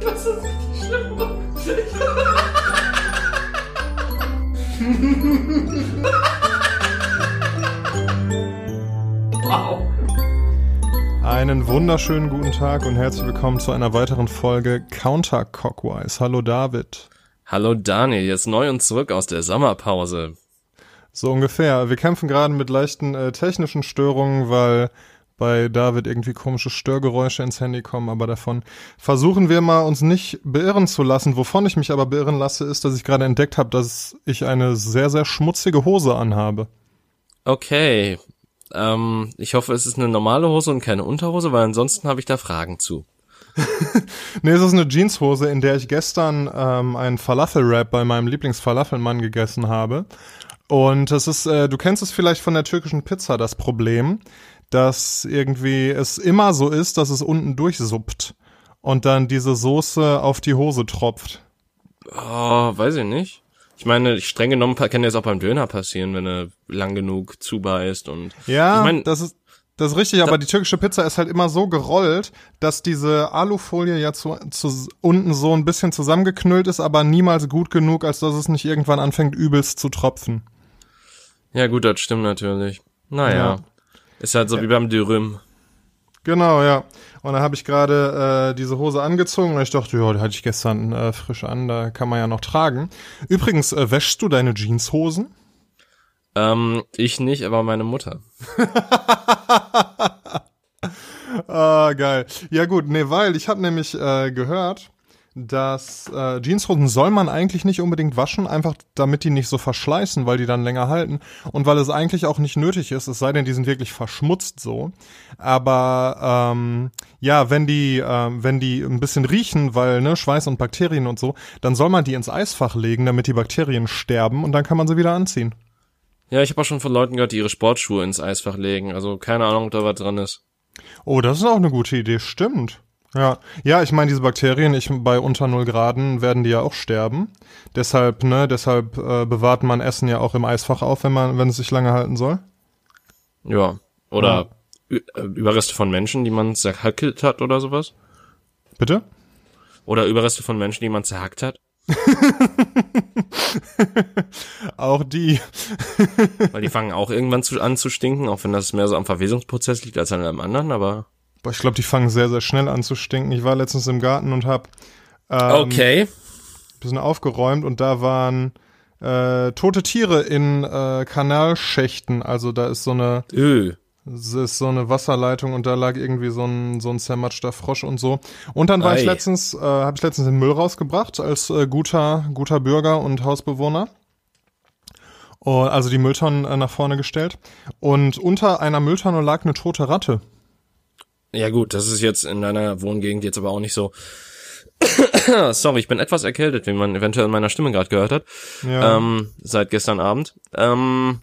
Das ist richtig schlimm. wow. Einen wunderschönen guten Tag und herzlich willkommen zu einer weiteren Folge Counter Cockwise. Hallo David. Hallo Daniel, jetzt neu und zurück aus der Sommerpause. So ungefähr. Wir kämpfen gerade mit leichten äh, technischen Störungen, weil bei David irgendwie komische Störgeräusche ins Handy kommen, aber davon versuchen wir mal uns nicht beirren zu lassen. Wovon ich mich aber beirren lasse, ist, dass ich gerade entdeckt habe, dass ich eine sehr, sehr schmutzige Hose anhabe. Okay. Ähm, ich hoffe, es ist eine normale Hose und keine Unterhose, weil ansonsten habe ich da Fragen zu. nee, es ist eine Jeanshose, in der ich gestern ähm, einen Falafel-Wrap bei meinem Lieblingsfalafelmann gegessen habe. Und es ist, äh, du kennst es vielleicht von der türkischen Pizza, das Problem, dass irgendwie es immer so ist, dass es unten durchsuppt und dann diese Soße auf die Hose tropft. Oh, weiß ich nicht. Ich meine, streng genommen kann das auch beim Döner passieren, wenn er lang genug zubeißt und. Ja, ich mein, das ist das ist richtig, aber die türkische Pizza ist halt immer so gerollt, dass diese Alufolie ja zu, zu unten so ein bisschen zusammengeknüllt ist, aber niemals gut genug, als dass es nicht irgendwann anfängt übelst zu tropfen. Ja, gut, das stimmt natürlich. Naja. Ja. Ist halt so ja. wie beim Dürüm. Genau, ja. Und da habe ich gerade äh, diese Hose angezogen und ich dachte, ja, die hatte ich gestern äh, frisch an, da kann man ja noch tragen. Übrigens, äh, wäschst du deine Jeanshosen? Ähm, ich nicht, aber meine Mutter. ah, geil. Ja gut, nee, weil ich habe nämlich äh, gehört, dass äh, Jeanshosen soll man eigentlich nicht unbedingt waschen, einfach damit die nicht so verschleißen, weil die dann länger halten und weil es eigentlich auch nicht nötig ist, es sei denn, die sind wirklich verschmutzt so. Aber ähm, ja, wenn die, äh, wenn die ein bisschen riechen, weil ne Schweiß und Bakterien und so, dann soll man die ins Eisfach legen, damit die Bakterien sterben und dann kann man sie wieder anziehen. Ja, ich habe auch schon von Leuten gehört, die ihre Sportschuhe ins Eisfach legen. Also keine Ahnung, ob da was dran ist. Oh, das ist auch eine gute Idee, stimmt. Ja, ja, ich meine, diese Bakterien, ich bei unter null Graden werden die ja auch sterben. Deshalb, ne, deshalb äh, bewahrt man Essen ja auch im Eisfach auf, wenn man, wenn es sich lange halten soll. Ja, oder ja. Äh, Überreste von Menschen, die man zerhackelt hat oder sowas. Bitte? Oder Überreste von Menschen, die man zerhackt hat. auch die. Weil die fangen auch irgendwann zu, an zu stinken, auch wenn das mehr so am Verwesungsprozess liegt als an einem anderen, aber. Boah, ich glaube, die fangen sehr, sehr schnell an zu stinken. Ich war letztens im Garten und hab ähm, okay. bisschen aufgeräumt und da waren äh, tote Tiere in äh, Kanalschächten. Also da ist so eine. Öh. Es ist so eine Wasserleitung und da lag irgendwie so ein so ein zermatschter Frosch und so. Und dann war Ei. ich letztens, äh, habe ich letztens den Müll rausgebracht als äh, guter guter Bürger und Hausbewohner. Und, also die Mülltonnen äh, nach vorne gestellt und unter einer Mülltonne lag eine tote Ratte. Ja gut, das ist jetzt in deiner Wohngegend jetzt aber auch nicht so. Sorry, ich bin etwas erkältet, wie man eventuell in meiner Stimme gerade gehört hat. Ja. Ähm, seit gestern Abend. Ähm,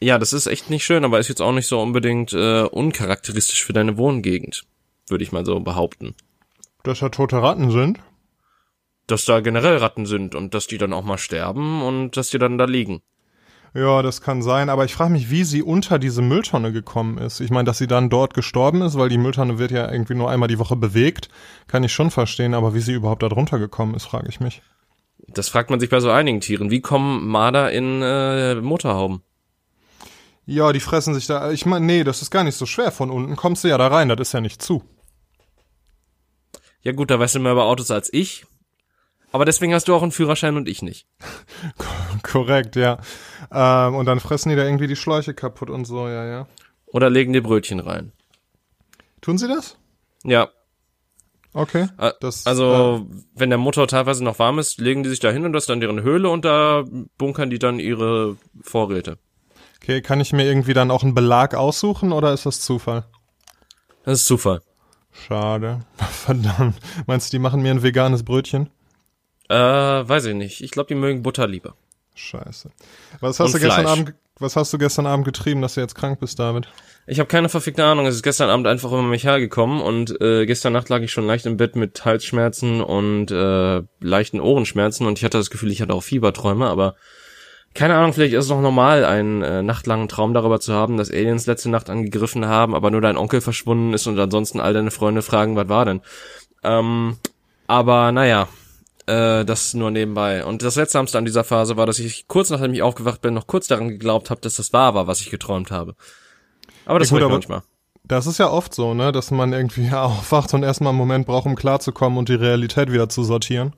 ja, das ist echt nicht schön, aber ist jetzt auch nicht so unbedingt äh, uncharakteristisch für deine Wohngegend, würde ich mal so behaupten. Dass da tote Ratten sind? Dass da generell Ratten sind und dass die dann auch mal sterben und dass die dann da liegen. Ja, das kann sein, aber ich frage mich, wie sie unter diese Mülltonne gekommen ist. Ich meine, dass sie dann dort gestorben ist, weil die Mülltonne wird ja irgendwie nur einmal die Woche bewegt, kann ich schon verstehen, aber wie sie überhaupt da drunter gekommen ist, frage ich mich. Das fragt man sich bei so einigen Tieren. Wie kommen Marder in äh, Motorhauben? Ja, die fressen sich da. Ich meine, nee, das ist gar nicht so schwer. Von unten kommst du ja da rein, das ist ja nicht zu. Ja gut, da weißt du mehr über Autos als ich. Aber deswegen hast du auch einen Führerschein und ich nicht. Korrekt, ja. Ähm, und dann fressen die da irgendwie die Schläuche kaputt und so, ja, ja. Oder legen dir Brötchen rein. Tun sie das? Ja. Okay. Das, also, äh, wenn der Motor teilweise noch warm ist, legen die sich da hin und das ist dann deren Höhle und da bunkern die dann ihre Vorräte. Okay, kann ich mir irgendwie dann auch einen Belag aussuchen oder ist das Zufall? Das ist Zufall. Schade. Verdammt. Meinst du, die machen mir ein veganes Brötchen? Äh, weiß ich nicht. Ich glaube, die mögen Butter lieber. Scheiße. Was hast Und du gestern Fleisch. Abend was hast du gestern Abend getrieben, dass du jetzt krank bist, David? Ich habe keine verfickte Ahnung. Es ist gestern Abend einfach über mich hergekommen und äh, gestern Nacht lag ich schon leicht im Bett mit Halsschmerzen und äh, leichten Ohrenschmerzen und ich hatte das Gefühl, ich hatte auch Fieberträume, aber keine Ahnung, vielleicht ist es noch normal, einen äh, nachtlangen Traum darüber zu haben, dass Aliens letzte Nacht angegriffen haben, aber nur dein Onkel verschwunden ist und ansonsten all deine Freunde fragen, was war denn? Ähm, Aber naja, äh, das nur nebenbei. Und das Letzte an dieser Phase war, dass ich kurz nachdem ich aufgewacht bin, noch kurz daran geglaubt habe, dass das wahr war, was ich geträumt habe. Aber das ja, gut, manchmal. Das ist ja oft so, ne, dass man irgendwie aufwacht und erstmal einen Moment braucht, um klarzukommen und die Realität wieder zu sortieren.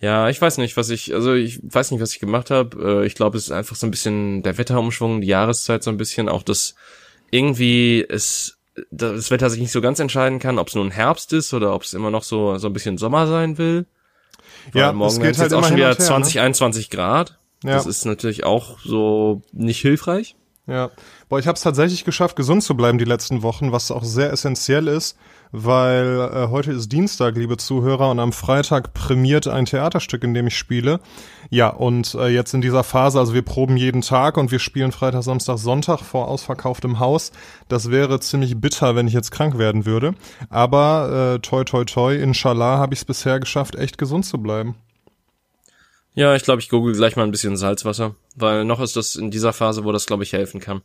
Ja, ich weiß nicht, was ich, also ich weiß nicht, was ich gemacht habe. Äh, ich glaube, es ist einfach so ein bisschen der Wetterumschwung, die Jahreszeit so ein bisschen, auch das irgendwie es das Wetter sich nicht so ganz entscheiden kann, ob es nun Herbst ist oder ob es immer noch so so ein bisschen Sommer sein will. Weil ja, morgen es geht halt jetzt auch schon wieder her, 20, ne? 21 Grad. Ja. Das ist natürlich auch so nicht hilfreich. Ja, boah, ich habe es tatsächlich geschafft, gesund zu bleiben die letzten Wochen, was auch sehr essentiell ist, weil äh, heute ist Dienstag, liebe Zuhörer, und am Freitag prämiert ein Theaterstück, in dem ich spiele. Ja, und äh, jetzt in dieser Phase, also wir proben jeden Tag und wir spielen Freitag, Samstag, Sonntag vor ausverkauftem Haus. Das wäre ziemlich bitter, wenn ich jetzt krank werden würde. Aber äh, toi toi toi, inshallah habe ich es bisher geschafft, echt gesund zu bleiben. Ja, ich glaube, ich google gleich mal ein bisschen Salzwasser, weil noch ist das in dieser Phase, wo das, glaube ich, helfen kann.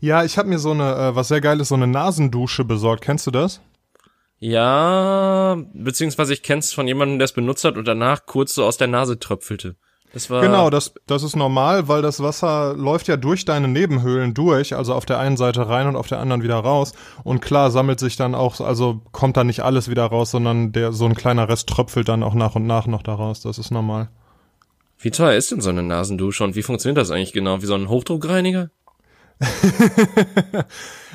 Ja, ich habe mir so eine, äh, was sehr geil ist, so eine Nasendusche besorgt. Kennst du das? Ja, beziehungsweise ich kenn's von jemandem, der es benutzt hat und danach kurz so aus der Nase tröpfelte. Das war genau, das, das ist normal, weil das Wasser läuft ja durch deine Nebenhöhlen durch, also auf der einen Seite rein und auf der anderen wieder raus. Und klar sammelt sich dann auch, also kommt da nicht alles wieder raus, sondern der so ein kleiner Rest tröpfelt dann auch nach und nach noch da raus. Das ist normal. Wie teuer ist denn so eine Nasendusche und wie funktioniert das eigentlich genau? Wie so ein Hochdruckreiniger?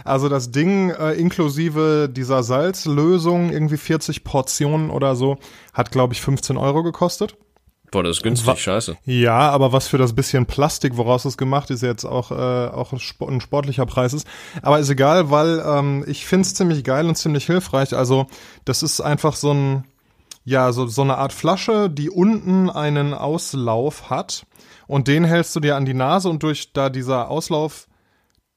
also das Ding äh, inklusive dieser Salzlösung, irgendwie 40 Portionen oder so, hat glaube ich 15 Euro gekostet. Boah, das ist günstig, Wa scheiße. Ja, aber was für das bisschen Plastik, woraus es gemacht ist, jetzt auch, äh, auch ein sportlicher Preis ist. Aber ist egal, weil ähm, ich find's ziemlich geil und ziemlich hilfreich. Also das ist einfach so ein ja, so, so eine Art Flasche, die unten einen Auslauf hat. Und den hältst du dir an die Nase und durch da dieser Auslauf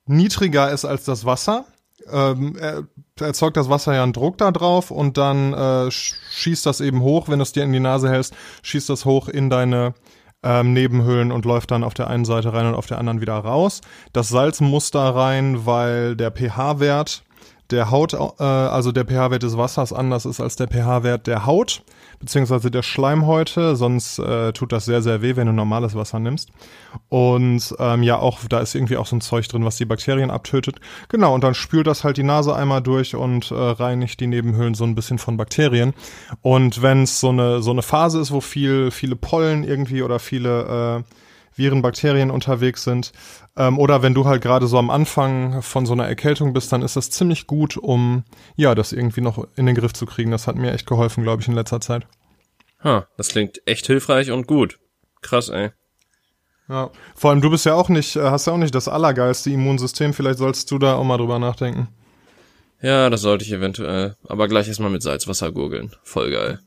niedriger ist als das Wasser, ähm, er, erzeugt das Wasser ja einen Druck da drauf und dann äh, schießt das eben hoch, wenn du es dir in die Nase hältst, schießt das hoch in deine ähm, Nebenhöhlen und läuft dann auf der einen Seite rein und auf der anderen wieder raus. Das Salz muss da rein, weil der pH-Wert der Haut, äh, also der pH-Wert des Wassers anders ist als der pH-Wert der Haut, beziehungsweise der Schleimhäute, sonst äh, tut das sehr, sehr weh, wenn du normales Wasser nimmst. Und ähm, ja, auch da ist irgendwie auch so ein Zeug drin, was die Bakterien abtötet. Genau, und dann spült das halt die Nase einmal durch und äh, reinigt die Nebenhöhlen so ein bisschen von Bakterien. Und wenn es so eine, so eine Phase ist, wo viel, viele Pollen irgendwie oder viele äh, Viren, Bakterien unterwegs sind. Ähm, oder wenn du halt gerade so am Anfang von so einer Erkältung bist, dann ist das ziemlich gut, um ja, das irgendwie noch in den Griff zu kriegen. Das hat mir echt geholfen, glaube ich, in letzter Zeit. Ha, das klingt echt hilfreich und gut. Krass, ey. Ja, vor allem du bist ja auch nicht, äh, hast ja auch nicht das allergeilste Immunsystem. Vielleicht sollst du da auch mal drüber nachdenken. Ja, das sollte ich eventuell. Aber gleich erstmal mit Salzwasser gurgeln. Voll geil.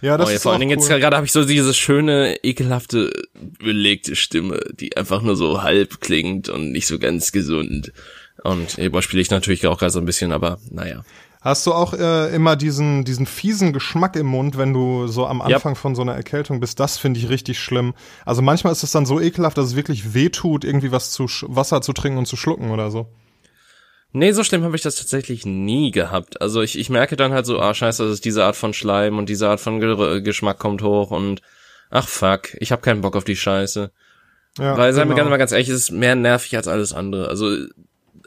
Ja, das oh, ist vor allen Dingen cool. jetzt gerade habe ich so diese schöne, ekelhafte, belegte Stimme, die einfach nur so halb klingt und nicht so ganz gesund. Und hierbei spiele ich natürlich auch gerade so ein bisschen, aber naja. Hast du auch äh, immer diesen, diesen fiesen Geschmack im Mund, wenn du so am Anfang yep. von so einer Erkältung bist? Das finde ich richtig schlimm. Also manchmal ist es dann so ekelhaft, dass es wirklich wehtut, irgendwie was zu Wasser zu trinken und zu schlucken oder so. Nee, so schlimm habe ich das tatsächlich nie gehabt. Also ich, ich merke dann halt so, ah scheiße, das ist diese Art von Schleim und diese Art von Ge Geschmack kommt hoch und ach fuck, ich habe keinen Bock auf die Scheiße. Ja, Weil, sagen genau. wir mal ganz ehrlich, es ist mehr nervig als alles andere. Also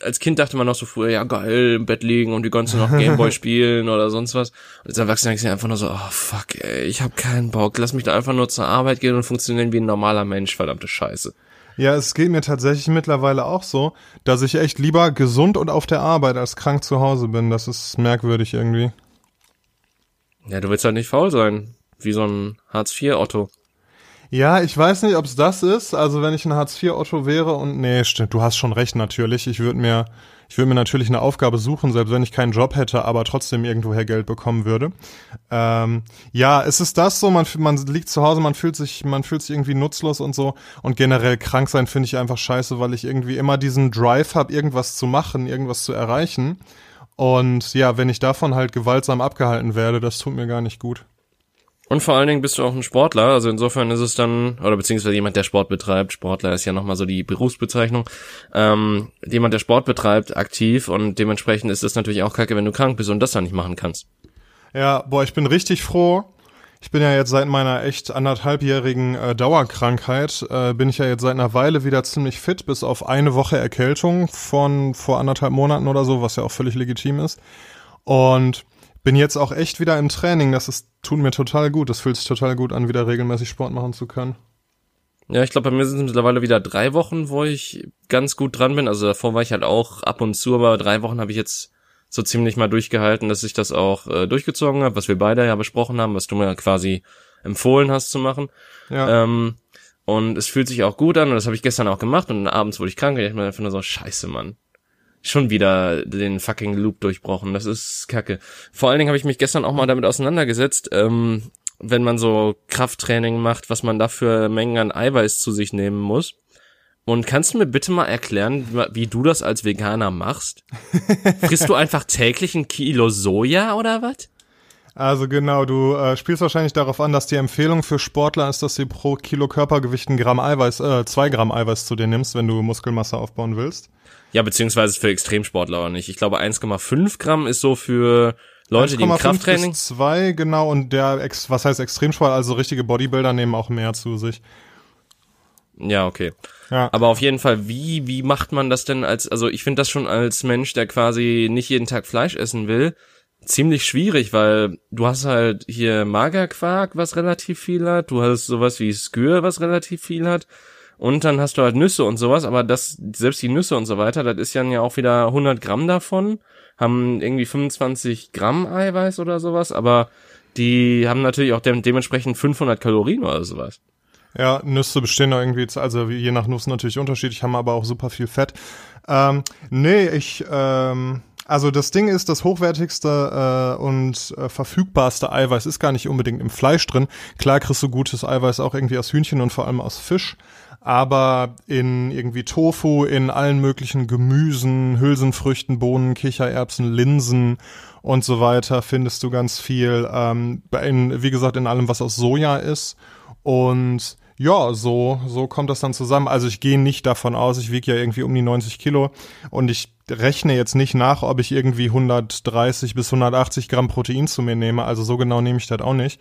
als Kind dachte man noch so früher, ja geil, im Bett liegen und die ganze noch Gameboy spielen oder sonst was. Und als Erwachsener denkst du einfach nur so, oh fuck, ey, ich hab keinen Bock, lass mich da einfach nur zur Arbeit gehen und funktionieren wie ein normaler Mensch, verdammte Scheiße. Ja, es geht mir tatsächlich mittlerweile auch so, dass ich echt lieber gesund und auf der Arbeit als krank zu Hause bin. Das ist merkwürdig irgendwie. Ja, du willst halt nicht faul sein. Wie so ein Hartz-IV-Otto. Ja, ich weiß nicht, ob es das ist. Also wenn ich ein Hartz-IV-Otto wäre und nee, stimmt, du hast schon recht natürlich. Ich würde mir ich würde mir natürlich eine Aufgabe suchen, selbst wenn ich keinen Job hätte, aber trotzdem irgendwoher Geld bekommen würde. Ähm, ja, es ist das so, man, man liegt zu Hause, man fühlt sich, man fühlt sich irgendwie nutzlos und so. Und generell krank sein finde ich einfach scheiße, weil ich irgendwie immer diesen Drive habe, irgendwas zu machen, irgendwas zu erreichen. Und ja, wenn ich davon halt gewaltsam abgehalten werde, das tut mir gar nicht gut. Und vor allen Dingen bist du auch ein Sportler, also insofern ist es dann, oder beziehungsweise jemand, der Sport betreibt, Sportler ist ja nochmal so die Berufsbezeichnung, ähm, jemand, der Sport betreibt, aktiv. Und dementsprechend ist es natürlich auch kacke, wenn du krank bist und das dann nicht machen kannst. Ja, boah, ich bin richtig froh, ich bin ja jetzt seit meiner echt anderthalbjährigen äh, Dauerkrankheit, äh, bin ich ja jetzt seit einer Weile wieder ziemlich fit, bis auf eine Woche Erkältung von vor anderthalb Monaten oder so, was ja auch völlig legitim ist. Und bin jetzt auch echt wieder im Training. Das ist, tut mir total gut. Das fühlt sich total gut an, wieder regelmäßig Sport machen zu können. Ja, ich glaube, bei mir sind es mittlerweile wieder drei Wochen, wo ich ganz gut dran bin. Also davor war ich halt auch ab und zu, aber drei Wochen habe ich jetzt so ziemlich mal durchgehalten, dass ich das auch äh, durchgezogen habe, was wir beide ja besprochen haben, was du mir quasi empfohlen hast zu machen. Ja. Ähm, und es fühlt sich auch gut an und das habe ich gestern auch gemacht und abends wurde ich krank und ich mir einfach nur so, scheiße, Mann. Schon wieder den fucking Loop durchbrochen. Das ist kacke. Vor allen Dingen habe ich mich gestern auch mal damit auseinandergesetzt, ähm, wenn man so Krafttraining macht, was man dafür Mengen an Eiweiß zu sich nehmen muss. Und kannst du mir bitte mal erklären, wie du das als Veganer machst? Frisst du einfach täglich ein Kilo Soja oder was? Also genau, du äh, spielst wahrscheinlich darauf an, dass die Empfehlung für Sportler ist, dass du pro Kilo Körpergewicht ein Gramm Eiweiß, äh, zwei Gramm Eiweiß zu dir nimmst, wenn du Muskelmasse aufbauen willst. Ja, beziehungsweise für Extremsportler auch nicht. Ich glaube 1,5 Gramm ist so für Leute, die im Krafttraining. Bis zwei, genau, und der, Ex was heißt Extremsport, also richtige Bodybuilder nehmen auch mehr zu sich. Ja, okay. Ja. Aber auf jeden Fall, wie, wie macht man das denn als, also ich finde das schon als Mensch, der quasi nicht jeden Tag Fleisch essen will, ziemlich schwierig, weil du hast halt hier Magerquark, was relativ viel hat, du hast sowas wie Skür, was relativ viel hat, und dann hast du halt Nüsse und sowas, aber das, selbst die Nüsse und so weiter, das ist ja auch wieder 100 Gramm davon, haben irgendwie 25 Gramm Eiweiß oder sowas, aber die haben natürlich auch de dementsprechend 500 Kalorien oder sowas. Ja, Nüsse bestehen irgendwie, also je nach Nuss natürlich unterschiedlich, haben aber auch super viel Fett. Ähm, nee, ich, ähm, also das Ding ist, das hochwertigste äh, und äh, verfügbarste Eiweiß ist gar nicht unbedingt im Fleisch drin. Klar kriegst du gutes Eiweiß auch irgendwie aus Hühnchen und vor allem aus Fisch. Aber in irgendwie Tofu, in allen möglichen Gemüsen, Hülsenfrüchten, Bohnen, Kichererbsen, Linsen und so weiter findest du ganz viel. Ähm, in, wie gesagt, in allem, was aus Soja ist. Und ja, so, so kommt das dann zusammen. Also ich gehe nicht davon aus, ich wiege ja irgendwie um die 90 Kilo und ich rechne jetzt nicht nach, ob ich irgendwie 130 bis 180 Gramm Protein zu mir nehme. Also so genau nehme ich das auch nicht.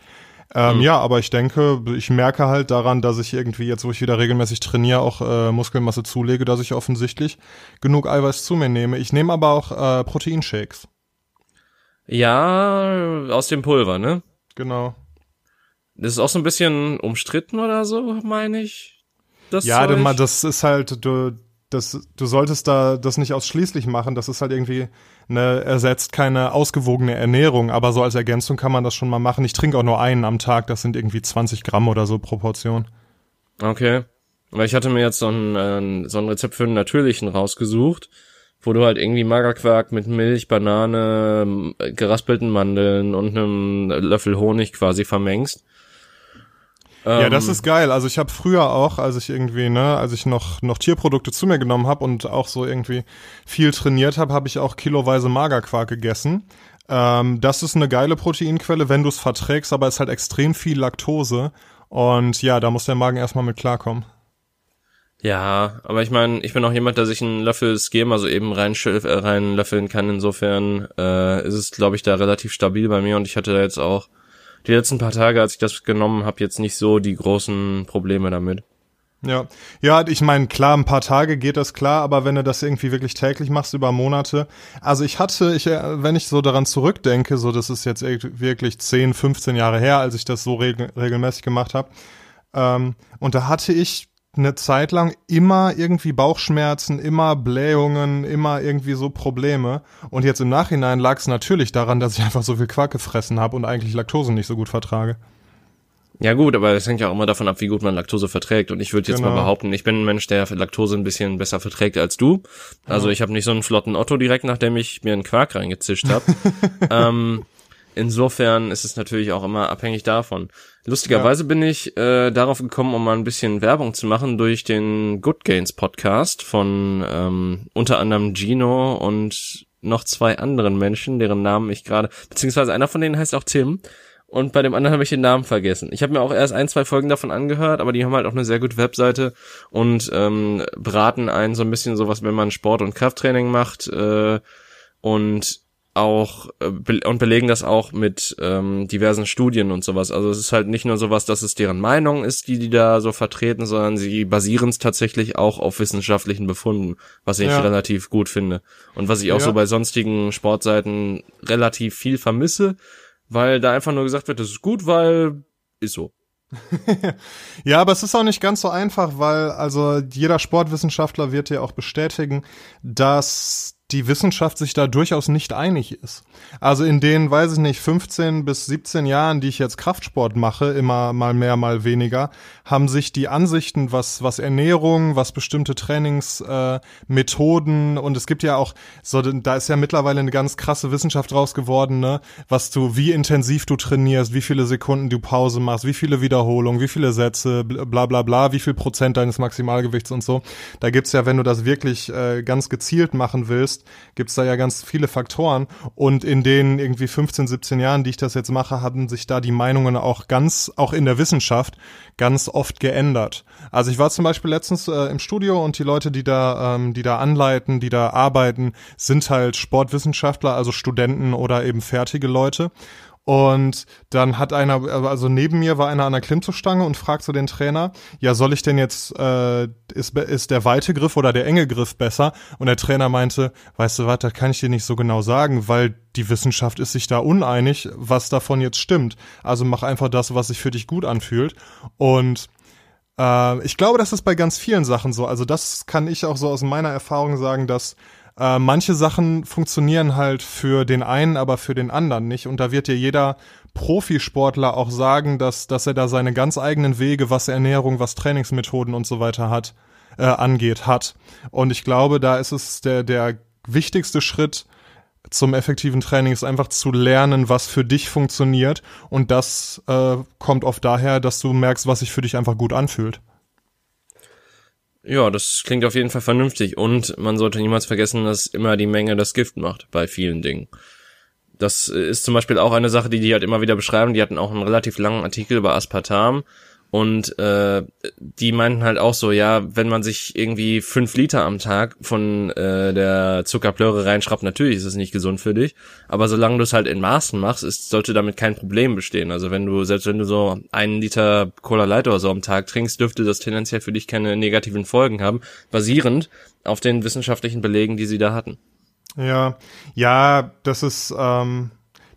Ähm, mhm. Ja, aber ich denke, ich merke halt daran, dass ich irgendwie jetzt, wo ich wieder regelmäßig trainiere, auch äh, Muskelmasse zulege, dass ich offensichtlich genug Eiweiß zu mir nehme. Ich nehme aber auch äh, Proteinshakes. Ja, aus dem Pulver, ne? Genau. Das ist auch so ein bisschen umstritten oder so, meine ich. Das ja, Zeug. das ist halt, du, das, du solltest da das nicht ausschließlich machen. Das ist halt irgendwie eine, ersetzt keine ausgewogene Ernährung, aber so als Ergänzung kann man das schon mal machen. Ich trinke auch nur einen am Tag, das sind irgendwie 20 Gramm oder so Proportion. Okay. Weil ich hatte mir jetzt so ein, äh, so ein Rezept für einen natürlichen rausgesucht, wo du halt irgendwie Magerquark mit Milch, Banane, geraspelten Mandeln und einem Löffel Honig quasi vermengst ja, das ähm, ist geil. Also ich habe früher auch, als ich irgendwie, ne, als ich noch noch Tierprodukte zu mir genommen habe und auch so irgendwie viel trainiert habe, habe ich auch kiloweise Magerquark gegessen. Ähm, das ist eine geile Proteinquelle, wenn du es verträgst, aber es ist halt extrem viel Laktose und ja, da muss der Magen erstmal mit klarkommen. Ja, aber ich meine, ich bin auch jemand, der sich einen Löffel Skim, also eben rein, äh, rein löffeln kann. Insofern äh, ist es, glaube ich, da relativ stabil bei mir und ich hatte da jetzt auch die letzten paar Tage, als ich das genommen habe, jetzt nicht so die großen Probleme damit. Ja, ja, ich meine, klar, ein paar Tage geht das klar, aber wenn du das irgendwie wirklich täglich machst über Monate, also ich hatte, ich, äh, wenn ich so daran zurückdenke, so das ist jetzt wirklich 10, 15 Jahre her, als ich das so regel regelmäßig gemacht habe, ähm, und da hatte ich eine Zeit lang immer irgendwie Bauchschmerzen, immer Blähungen, immer irgendwie so Probleme. Und jetzt im Nachhinein lag es natürlich daran, dass ich einfach so viel Quark gefressen habe und eigentlich Laktose nicht so gut vertrage. Ja gut, aber es hängt ja auch immer davon ab, wie gut man Laktose verträgt. Und ich würde jetzt genau. mal behaupten, ich bin ein Mensch, der Laktose ein bisschen besser verträgt als du. Also ja. ich habe nicht so einen flotten Otto direkt, nachdem ich mir einen Quark reingezischt habe. ähm, insofern ist es natürlich auch immer abhängig davon. Lustigerweise ja. bin ich äh, darauf gekommen, um mal ein bisschen Werbung zu machen durch den Good Gains Podcast von ähm, unter anderem Gino und noch zwei anderen Menschen, deren Namen ich gerade, beziehungsweise einer von denen heißt auch Tim und bei dem anderen habe ich den Namen vergessen. Ich habe mir auch erst ein, zwei Folgen davon angehört, aber die haben halt auch eine sehr gute Webseite und ähm, beraten einen so ein bisschen sowas, wenn man Sport und Krafttraining macht äh, und auch äh, be und belegen das auch mit ähm, diversen Studien und sowas. Also es ist halt nicht nur sowas, dass es deren Meinung ist, die die da so vertreten, sondern sie basieren es tatsächlich auch auf wissenschaftlichen Befunden, was ich ja. relativ gut finde und was ich auch ja. so bei sonstigen Sportseiten relativ viel vermisse, weil da einfach nur gesagt wird, das ist gut, weil ist so. ja, aber es ist auch nicht ganz so einfach, weil also jeder Sportwissenschaftler wird dir auch bestätigen, dass die Wissenschaft sich da durchaus nicht einig ist. Also in den, weiß ich nicht, 15 bis 17 Jahren, die ich jetzt Kraftsport mache, immer mal mehr, mal weniger, haben sich die Ansichten, was, was Ernährung, was bestimmte Trainingsmethoden äh, und es gibt ja auch, so, da ist ja mittlerweile eine ganz krasse Wissenschaft raus geworden, ne, was du, wie intensiv du trainierst, wie viele Sekunden du Pause machst, wie viele Wiederholungen, wie viele Sätze, bla bla bla, wie viel Prozent deines Maximalgewichts und so. Da gibt's ja, wenn du das wirklich äh, ganz gezielt machen willst, gibt's da ja ganz viele Faktoren und in den irgendwie 15, 17 Jahren, die ich das jetzt mache, haben sich da die Meinungen auch ganz, auch in der Wissenschaft, ganz oft geändert. Also ich war zum Beispiel letztens äh, im Studio und die Leute, die da, ähm, die da anleiten, die da arbeiten, sind halt Sportwissenschaftler, also Studenten oder eben fertige Leute. Und dann hat einer, also neben mir war einer an der Klimmzugstange und fragt so den Trainer, ja, soll ich denn jetzt, äh, ist, ist der weite Griff oder der enge Griff besser? Und der Trainer meinte, weißt du was, das kann ich dir nicht so genau sagen, weil die Wissenschaft ist sich da uneinig, was davon jetzt stimmt. Also mach einfach das, was sich für dich gut anfühlt. Und äh, ich glaube, das ist bei ganz vielen Sachen so. Also das kann ich auch so aus meiner Erfahrung sagen, dass äh, manche Sachen funktionieren halt für den einen, aber für den anderen nicht. Und da wird dir jeder Profisportler auch sagen, dass, dass er da seine ganz eigenen Wege, was Ernährung, was Trainingsmethoden und so weiter hat, äh, angeht, hat. Und ich glaube, da ist es der, der wichtigste Schritt, zum effektiven Training ist einfach zu lernen, was für dich funktioniert. Und das äh, kommt oft daher, dass du merkst, was sich für dich einfach gut anfühlt. Ja, das klingt auf jeden Fall vernünftig und man sollte niemals vergessen, dass immer die Menge das Gift macht bei vielen Dingen. Das ist zum Beispiel auch eine Sache, die die halt immer wieder beschreiben. Die hatten auch einen relativ langen Artikel über Aspartam und äh, die meinten halt auch so, ja, wenn man sich irgendwie fünf Liter am Tag von äh, der Zuckerplöre reinschraubt, natürlich ist es nicht gesund für dich. Aber solange du es halt in Maßen machst, ist, sollte damit kein Problem bestehen. Also wenn du, selbst wenn du so einen Liter Cola Light oder so am Tag trinkst, dürfte das tendenziell für dich keine negativen Folgen haben, basierend auf den wissenschaftlichen Belegen, die sie da hatten. Ja, ja, das ist, ähm,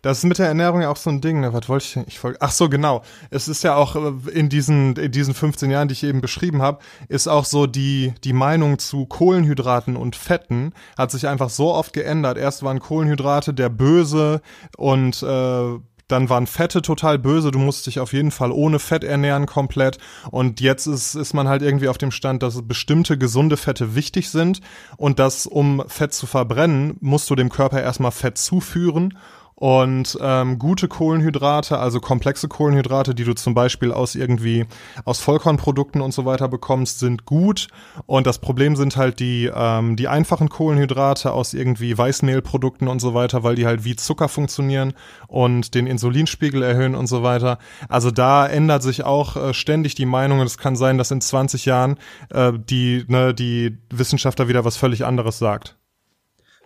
das ist mit der Ernährung ja auch so ein Ding. Ne? Was wollte ich? Ich wollte. Ach so, genau. Es ist ja auch äh, in diesen in diesen 15 Jahren, die ich eben beschrieben habe, ist auch so die die Meinung zu Kohlenhydraten und Fetten hat sich einfach so oft geändert. Erst waren Kohlenhydrate der Böse und äh, dann waren Fette total böse, du musst dich auf jeden Fall ohne Fett ernähren komplett und jetzt ist, ist man halt irgendwie auf dem Stand, dass bestimmte gesunde Fette wichtig sind und dass um Fett zu verbrennen, musst du dem Körper erstmal Fett zuführen und ähm, gute Kohlenhydrate, also komplexe Kohlenhydrate, die du zum Beispiel aus irgendwie aus Vollkornprodukten und so weiter bekommst, sind gut. Und das Problem sind halt die ähm, die einfachen Kohlenhydrate aus irgendwie Weißmehlprodukten und so weiter, weil die halt wie Zucker funktionieren und den Insulinspiegel erhöhen und so weiter. Also da ändert sich auch äh, ständig die Meinung. Und es kann sein, dass in 20 Jahren äh, die ne, die Wissenschaftler wieder was völlig anderes sagt.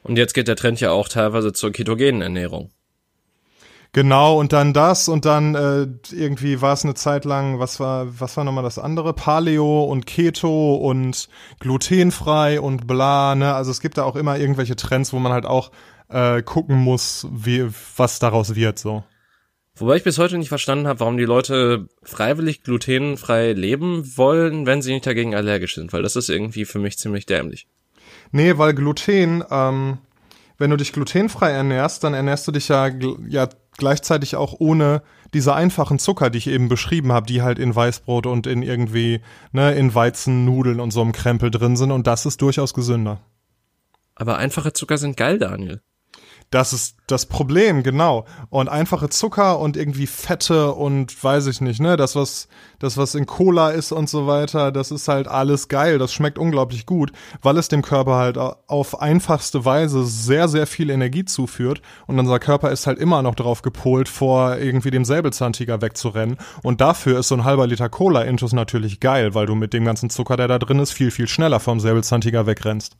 Und jetzt geht der Trend ja auch teilweise zur ketogenen Ernährung. Genau, und dann das und dann äh, irgendwie war es eine Zeit lang, was war, was war nochmal das andere? Paleo und Keto und glutenfrei und bla, ne? Also es gibt da auch immer irgendwelche Trends, wo man halt auch äh, gucken muss, wie, was daraus wird, so. Wobei ich bis heute nicht verstanden habe, warum die Leute freiwillig glutenfrei leben wollen, wenn sie nicht dagegen allergisch sind, weil das ist irgendwie für mich ziemlich dämlich. Nee, weil Gluten, ähm, wenn du dich glutenfrei ernährst, dann ernährst du dich ja, ja gleichzeitig auch ohne diese einfachen Zucker, die ich eben beschrieben habe, die halt in Weißbrot und in irgendwie, ne, in Weizennudeln und so einem Krempel drin sind und das ist durchaus gesünder. Aber einfache Zucker sind geil, Daniel. Das ist das Problem, genau. Und einfache Zucker und irgendwie Fette und weiß ich nicht, ne, das was das was in Cola ist und so weiter, das ist halt alles geil, das schmeckt unglaublich gut, weil es dem Körper halt auf einfachste Weise sehr sehr viel Energie zuführt und unser Körper ist halt immer noch drauf gepolt, vor irgendwie dem Säbelzahntiger wegzurennen und dafür ist so ein halber Liter Cola Intus natürlich geil, weil du mit dem ganzen Zucker, der da drin ist, viel viel schneller vom Säbelzahntiger wegrennst.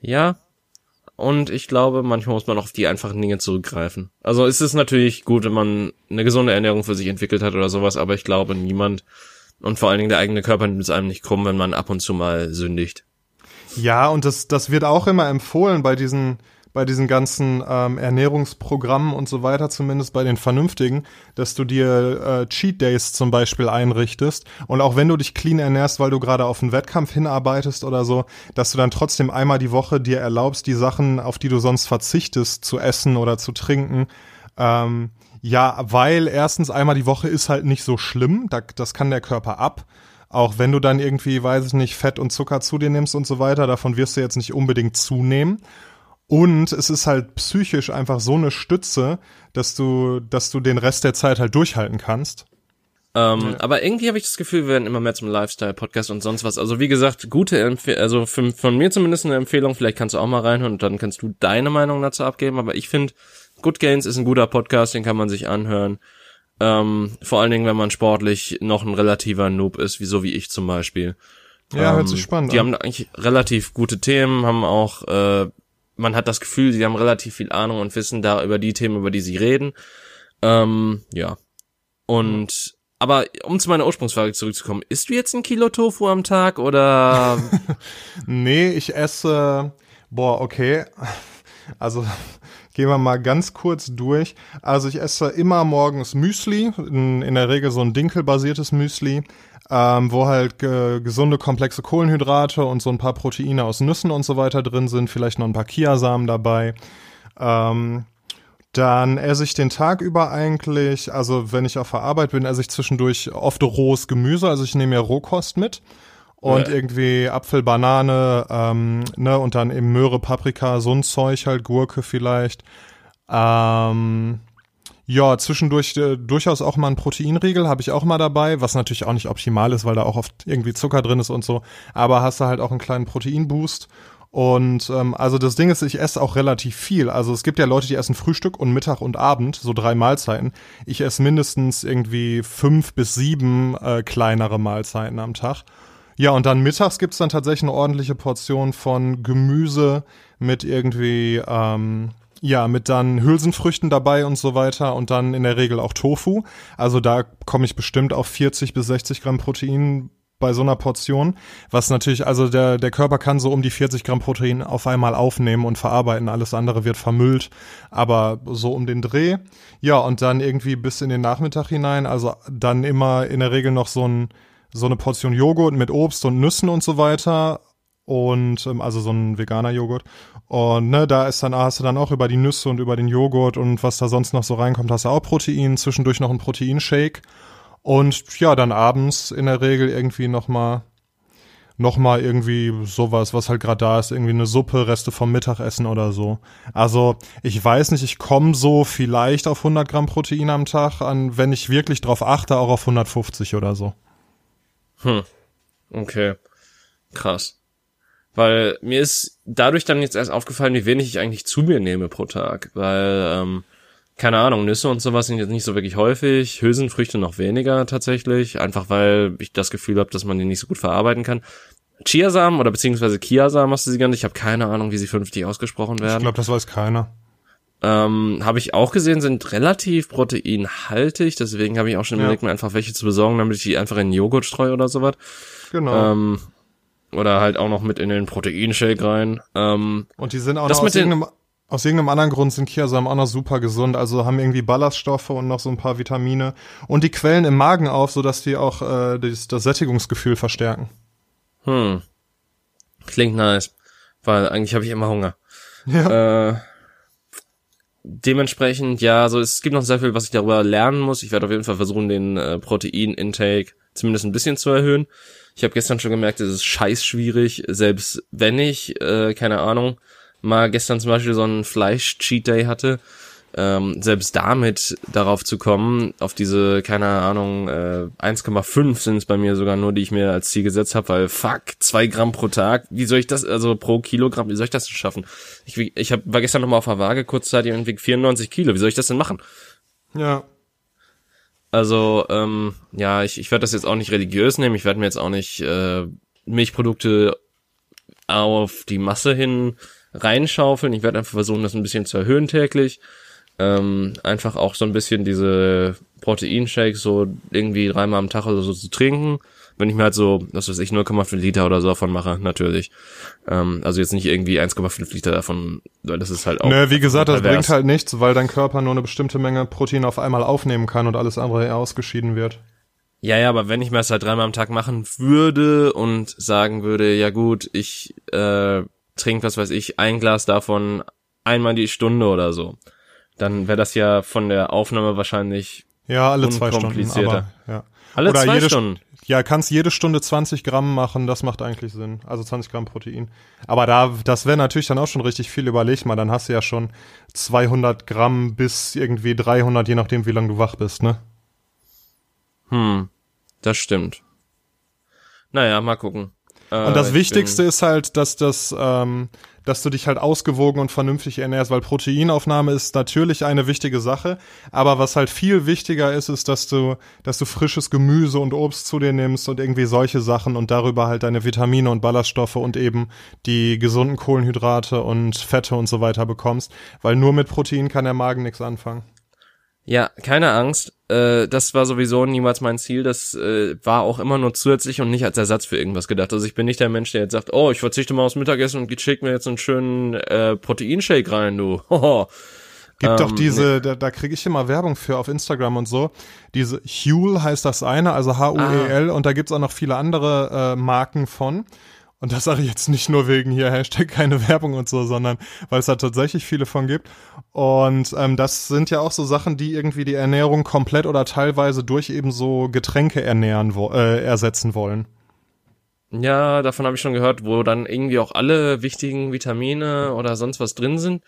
Ja, und ich glaube, manchmal muss man auch auf die einfachen Dinge zurückgreifen. Also es ist natürlich gut, wenn man eine gesunde Ernährung für sich entwickelt hat oder sowas, aber ich glaube, niemand und vor allen Dingen der eigene Körper nimmt es einem nicht krumm, wenn man ab und zu mal sündigt. Ja, und das, das wird auch immer empfohlen bei diesen, bei diesen ganzen ähm, Ernährungsprogrammen und so weiter, zumindest bei den vernünftigen, dass du dir äh, Cheat Days zum Beispiel einrichtest und auch wenn du dich clean ernährst, weil du gerade auf einen Wettkampf hinarbeitest oder so, dass du dann trotzdem einmal die Woche dir erlaubst, die Sachen, auf die du sonst verzichtest, zu essen oder zu trinken. Ähm, ja, weil erstens einmal die Woche ist halt nicht so schlimm, da, das kann der Körper ab. Auch wenn du dann irgendwie, weiß ich nicht, Fett und Zucker zu dir nimmst und so weiter, davon wirst du jetzt nicht unbedingt zunehmen. Und es ist halt psychisch einfach so eine Stütze, dass du, dass du den Rest der Zeit halt durchhalten kannst. Ähm, ja. Aber irgendwie habe ich das Gefühl, wir werden immer mehr zum Lifestyle-Podcast und sonst was. Also wie gesagt, gute Empfehlung, also für, von mir zumindest eine Empfehlung. Vielleicht kannst du auch mal reinhören und dann kannst du deine Meinung dazu abgeben. Aber ich finde, Good Gains ist ein guter Podcast, den kann man sich anhören. Ähm, vor allen Dingen, wenn man sportlich noch ein relativer Noob ist, wie so wie ich zum Beispiel. Ja, ähm, hört sich spannend Die an. haben eigentlich relativ gute Themen, haben auch äh, man hat das Gefühl, sie haben relativ viel Ahnung und wissen da über die Themen, über die sie reden. Ähm, ja. Und aber um zu meiner Ursprungsfrage zurückzukommen, isst du jetzt ein Kilo Tofu am Tag oder? nee, ich esse. Boah, okay. Also gehen wir mal ganz kurz durch. Also ich esse immer morgens Müsli, in, in der Regel so ein Dinkelbasiertes Müsli ähm, wo halt äh, gesunde, komplexe Kohlenhydrate und so ein paar Proteine aus Nüssen und so weiter drin sind, vielleicht noch ein paar Kiasamen dabei. Ähm, dann esse ich den Tag über eigentlich, also wenn ich auf der Arbeit bin, esse ich zwischendurch oft rohes Gemüse, also ich nehme ja Rohkost mit und ja. irgendwie Apfel, Banane, ähm, ne, und dann eben Möhre, Paprika, so ein Zeug halt, Gurke vielleicht. Ähm, ja, zwischendurch äh, durchaus auch mal ein Proteinriegel habe ich auch mal dabei, was natürlich auch nicht optimal ist, weil da auch oft irgendwie Zucker drin ist und so. Aber hast du halt auch einen kleinen Proteinboost. Und ähm, also das Ding ist, ich esse auch relativ viel. Also es gibt ja Leute, die essen Frühstück und Mittag und Abend, so drei Mahlzeiten. Ich esse mindestens irgendwie fünf bis sieben äh, kleinere Mahlzeiten am Tag. Ja, und dann mittags gibt's dann tatsächlich eine ordentliche Portion von Gemüse mit irgendwie ähm, ja, mit dann Hülsenfrüchten dabei und so weiter und dann in der Regel auch Tofu. Also da komme ich bestimmt auf 40 bis 60 Gramm Protein bei so einer Portion, was natürlich, also der, der Körper kann so um die 40 Gramm Protein auf einmal aufnehmen und verarbeiten, alles andere wird vermüllt, aber so um den Dreh. Ja, und dann irgendwie bis in den Nachmittag hinein, also dann immer in der Regel noch so ein, so eine Portion Joghurt mit Obst und Nüssen und so weiter und ähm, also so ein veganer Joghurt und ne, da ist dann hast du dann auch über die Nüsse und über den Joghurt und was da sonst noch so reinkommt, hast du auch Protein, zwischendurch noch ein Proteinshake und ja, dann abends in der Regel irgendwie noch mal noch mal irgendwie sowas, was halt gerade da ist, irgendwie eine Suppe, Reste vom Mittagessen oder so. Also ich weiß nicht, ich komme so vielleicht auf 100 Gramm Protein am Tag an, wenn ich wirklich drauf achte, auch auf 150 oder so. Hm. Okay. Krass. Weil mir ist dadurch dann jetzt erst aufgefallen, wie wenig ich eigentlich zu mir nehme pro Tag. Weil, ähm, keine Ahnung, Nüsse und sowas sind jetzt nicht so wirklich häufig, Hülsenfrüchte noch weniger tatsächlich, einfach weil ich das Gefühl habe, dass man die nicht so gut verarbeiten kann. Chiasamen oder beziehungsweise Kiasamen hast du sie genannt. Ich habe keine Ahnung, wie sie vernünftig ausgesprochen werden. Ich glaube, das weiß keiner. Ähm, habe ich auch gesehen, sind relativ proteinhaltig, deswegen habe ich auch schon überlegt, ja. mir einfach welche zu besorgen, damit ich die einfach in Joghurt streue oder sowas. Genau. Ähm, oder halt auch noch mit in den Proteinshake rein. Ähm, und die sind auch noch aus irgendeinem, aus irgendeinem anderen Grund sind Kiasamen auch noch super gesund, also haben irgendwie Ballaststoffe und noch so ein paar Vitamine. Und die quellen im Magen auf, sodass die auch äh, das, das Sättigungsgefühl verstärken. Hm. Klingt nice. Weil eigentlich habe ich immer Hunger. Ja. Äh, dementsprechend, ja, also es gibt noch sehr viel, was ich darüber lernen muss. Ich werde auf jeden Fall versuchen, den äh, Protein-Intake zumindest ein bisschen zu erhöhen. Ich habe gestern schon gemerkt, es ist scheiß schwierig, selbst wenn ich, äh, keine Ahnung, mal gestern zum Beispiel so einen Fleisch-Cheat Day hatte, ähm, selbst damit darauf zu kommen, auf diese, keine Ahnung, äh, 1,5 sind es bei mir sogar nur, die ich mir als Ziel gesetzt habe, weil fuck, zwei Gramm pro Tag, wie soll ich das, also pro Kilogramm, wie soll ich das denn schaffen? Ich, ich hab, war gestern nochmal auf der Waage, kurzzeitig und wieg 94 Kilo, wie soll ich das denn machen? Ja, also, ähm, ja, ich, ich werde das jetzt auch nicht religiös nehmen. Ich werde mir jetzt auch nicht äh, Milchprodukte auf die Masse hin reinschaufeln. Ich werde einfach versuchen, das ein bisschen zu erhöhen täglich. Ähm, einfach auch so ein bisschen diese Proteinshakes so irgendwie dreimal am Tag oder so zu trinken. Wenn ich mir halt so, was weiß ich, 0,5 Liter oder so davon mache, natürlich. Ähm, also jetzt nicht irgendwie 1,5 Liter davon, weil das ist halt auch. Nö, wie gesagt, das bringt halt nichts, weil dein Körper nur eine bestimmte Menge Protein auf einmal aufnehmen kann und alles andere ausgeschieden wird. Ja, ja, aber wenn ich mir das halt dreimal am Tag machen würde und sagen würde, ja gut, ich äh, trinke, was weiß ich, ein Glas davon einmal die Stunde oder so, dann wäre das ja von der Aufnahme wahrscheinlich ja alle zwei Stunden, aber ja. Alle oder zwei jede, Stunden. Ja, kannst jede Stunde 20 Gramm machen, das macht eigentlich Sinn. Also 20 Gramm Protein. Aber da, das wäre natürlich dann auch schon richtig viel. Überleg mal, dann hast du ja schon 200 Gramm bis irgendwie 300, je nachdem, wie lange du wach bist, ne? Hm, das stimmt. Naja, mal gucken. Und das äh, Wichtigste ist halt, dass das, ähm, dass du dich halt ausgewogen und vernünftig ernährst, weil Proteinaufnahme ist natürlich eine wichtige Sache, aber was halt viel wichtiger ist, ist, dass du, dass du frisches Gemüse und Obst zu dir nimmst und irgendwie solche Sachen und darüber halt deine Vitamine und Ballaststoffe und eben die gesunden Kohlenhydrate und Fette und so weiter bekommst, weil nur mit Protein kann der Magen nichts anfangen. Ja, keine Angst. Äh, das war sowieso niemals mein Ziel. Das äh, war auch immer nur zusätzlich und nicht als Ersatz für irgendwas gedacht. Also ich bin nicht der Mensch, der jetzt sagt, oh, ich verzichte mal aufs Mittagessen und schick mir jetzt einen schönen äh, Proteinshake rein, du. Hoho. Gibt ähm, doch diese, nee. da, da kriege ich immer Werbung für auf Instagram und so. Diese Huel heißt das eine, also H-U-E-L, ah. und da gibt's auch noch viele andere äh, Marken von. Und das sage ich jetzt nicht nur wegen hier Hashtag keine Werbung und so, sondern weil es da tatsächlich viele von gibt. Und ähm, das sind ja auch so Sachen, die irgendwie die Ernährung komplett oder teilweise durch eben so Getränke ernähren wo äh, ersetzen wollen. Ja, davon habe ich schon gehört, wo dann irgendwie auch alle wichtigen Vitamine oder sonst was drin sind.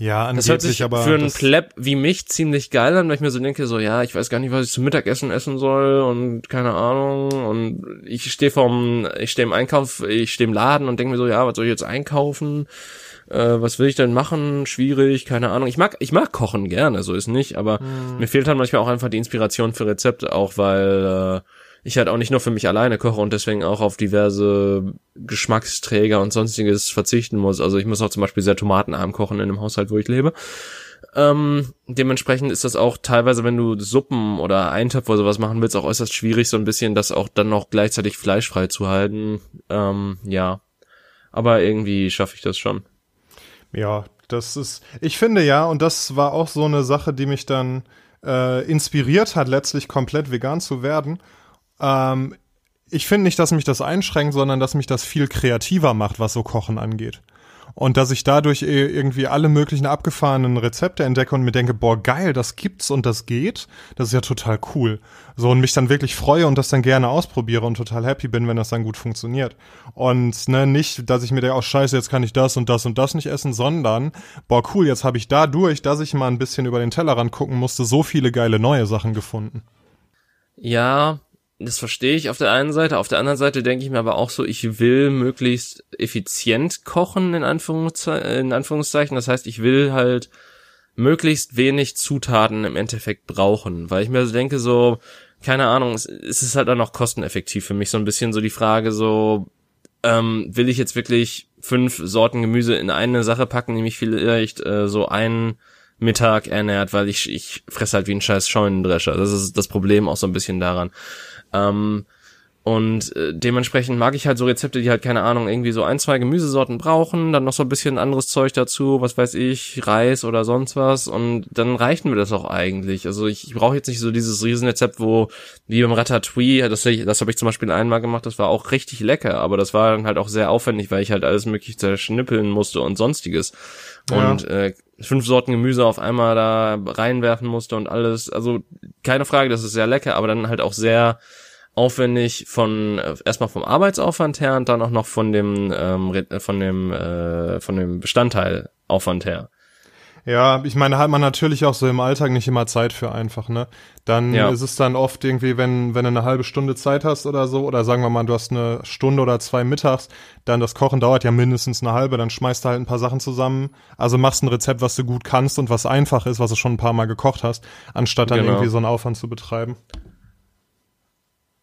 Ja, angeblich, das hört sich aber für einen Pleb wie mich ziemlich geil an, weil ich mir so denke, so ja, ich weiß gar nicht, was ich zum Mittagessen essen soll und keine Ahnung und ich stehe vom, ich stehe im Einkauf, ich stehe im Laden und denke mir so, ja, was soll ich jetzt einkaufen? Äh, was will ich denn machen? Schwierig, keine Ahnung. Ich mag, ich mag kochen gerne, so ist nicht, aber hm. mir fehlt halt manchmal auch einfach die Inspiration für Rezepte, auch weil äh, ich halt auch nicht nur für mich alleine koche und deswegen auch auf diverse Geschmacksträger und sonstiges verzichten muss. Also ich muss auch zum Beispiel sehr tomatenarm kochen in dem Haushalt, wo ich lebe. Ähm, dementsprechend ist das auch teilweise, wenn du Suppen oder Eintöpfe oder sowas machen willst, auch äußerst schwierig, so ein bisschen das auch dann noch gleichzeitig fleischfrei zu halten. Ähm, ja. Aber irgendwie schaffe ich das schon. Ja, das ist, ich finde ja, und das war auch so eine Sache, die mich dann äh, inspiriert hat, letztlich komplett vegan zu werden. Ähm, ich finde nicht, dass mich das einschränkt, sondern dass mich das viel kreativer macht, was so Kochen angeht. Und dass ich dadurch irgendwie alle möglichen abgefahrenen Rezepte entdecke und mir denke, boah, geil, das gibt's und das geht. Das ist ja total cool. So, und mich dann wirklich freue und das dann gerne ausprobiere und total happy bin, wenn das dann gut funktioniert. Und ne, nicht, dass ich mir denke, oh scheiße, jetzt kann ich das und das und das nicht essen, sondern, boah, cool, jetzt habe ich dadurch, dass ich mal ein bisschen über den Tellerrand gucken musste, so viele geile neue Sachen gefunden. Ja, das verstehe ich auf der einen Seite. Auf der anderen Seite denke ich mir aber auch so, ich will möglichst effizient kochen, in, Anführungsze in Anführungszeichen. Das heißt, ich will halt möglichst wenig Zutaten im Endeffekt brauchen, weil ich mir so denke, so, keine Ahnung, es, ist halt dann auch kosteneffektiv für mich so ein bisschen so die Frage, so, ähm, will ich jetzt wirklich fünf Sorten Gemüse in eine Sache packen, nämlich vielleicht äh, so einen Mittag ernährt, weil ich, ich fresse halt wie ein scheiß Scheunendrescher. Das ist das Problem auch so ein bisschen daran. Ähm, und äh, dementsprechend mag ich halt so Rezepte, die halt, keine Ahnung, irgendwie so ein, zwei Gemüsesorten brauchen, dann noch so ein bisschen anderes Zeug dazu, was weiß ich, Reis oder sonst was. Und dann reicht mir das auch eigentlich. Also ich, ich brauche jetzt nicht so dieses Riesenrezept, wo, wie beim Ratatouille, das, das habe ich zum Beispiel einmal gemacht, das war auch richtig lecker, aber das war dann halt auch sehr aufwendig, weil ich halt alles möglich zerschnippeln musste und sonstiges. Ja. Und äh, fünf Sorten Gemüse auf einmal da reinwerfen musste und alles. Also keine Frage, das ist sehr lecker, aber dann halt auch sehr aufwendig von äh, erstmal vom Arbeitsaufwand her und dann auch noch von dem ähm, von dem äh, von dem Bestandteilaufwand her. Ja, ich meine, hat man natürlich auch so im Alltag nicht immer Zeit für einfach, ne? Dann ja. ist es dann oft irgendwie, wenn, wenn du eine halbe Stunde Zeit hast oder so, oder sagen wir mal, du hast eine Stunde oder zwei mittags, dann das Kochen dauert ja mindestens eine halbe, dann schmeißt du halt ein paar Sachen zusammen. Also machst ein Rezept, was du gut kannst und was einfach ist, was du schon ein paar Mal gekocht hast, anstatt dann genau. irgendwie so einen Aufwand zu betreiben.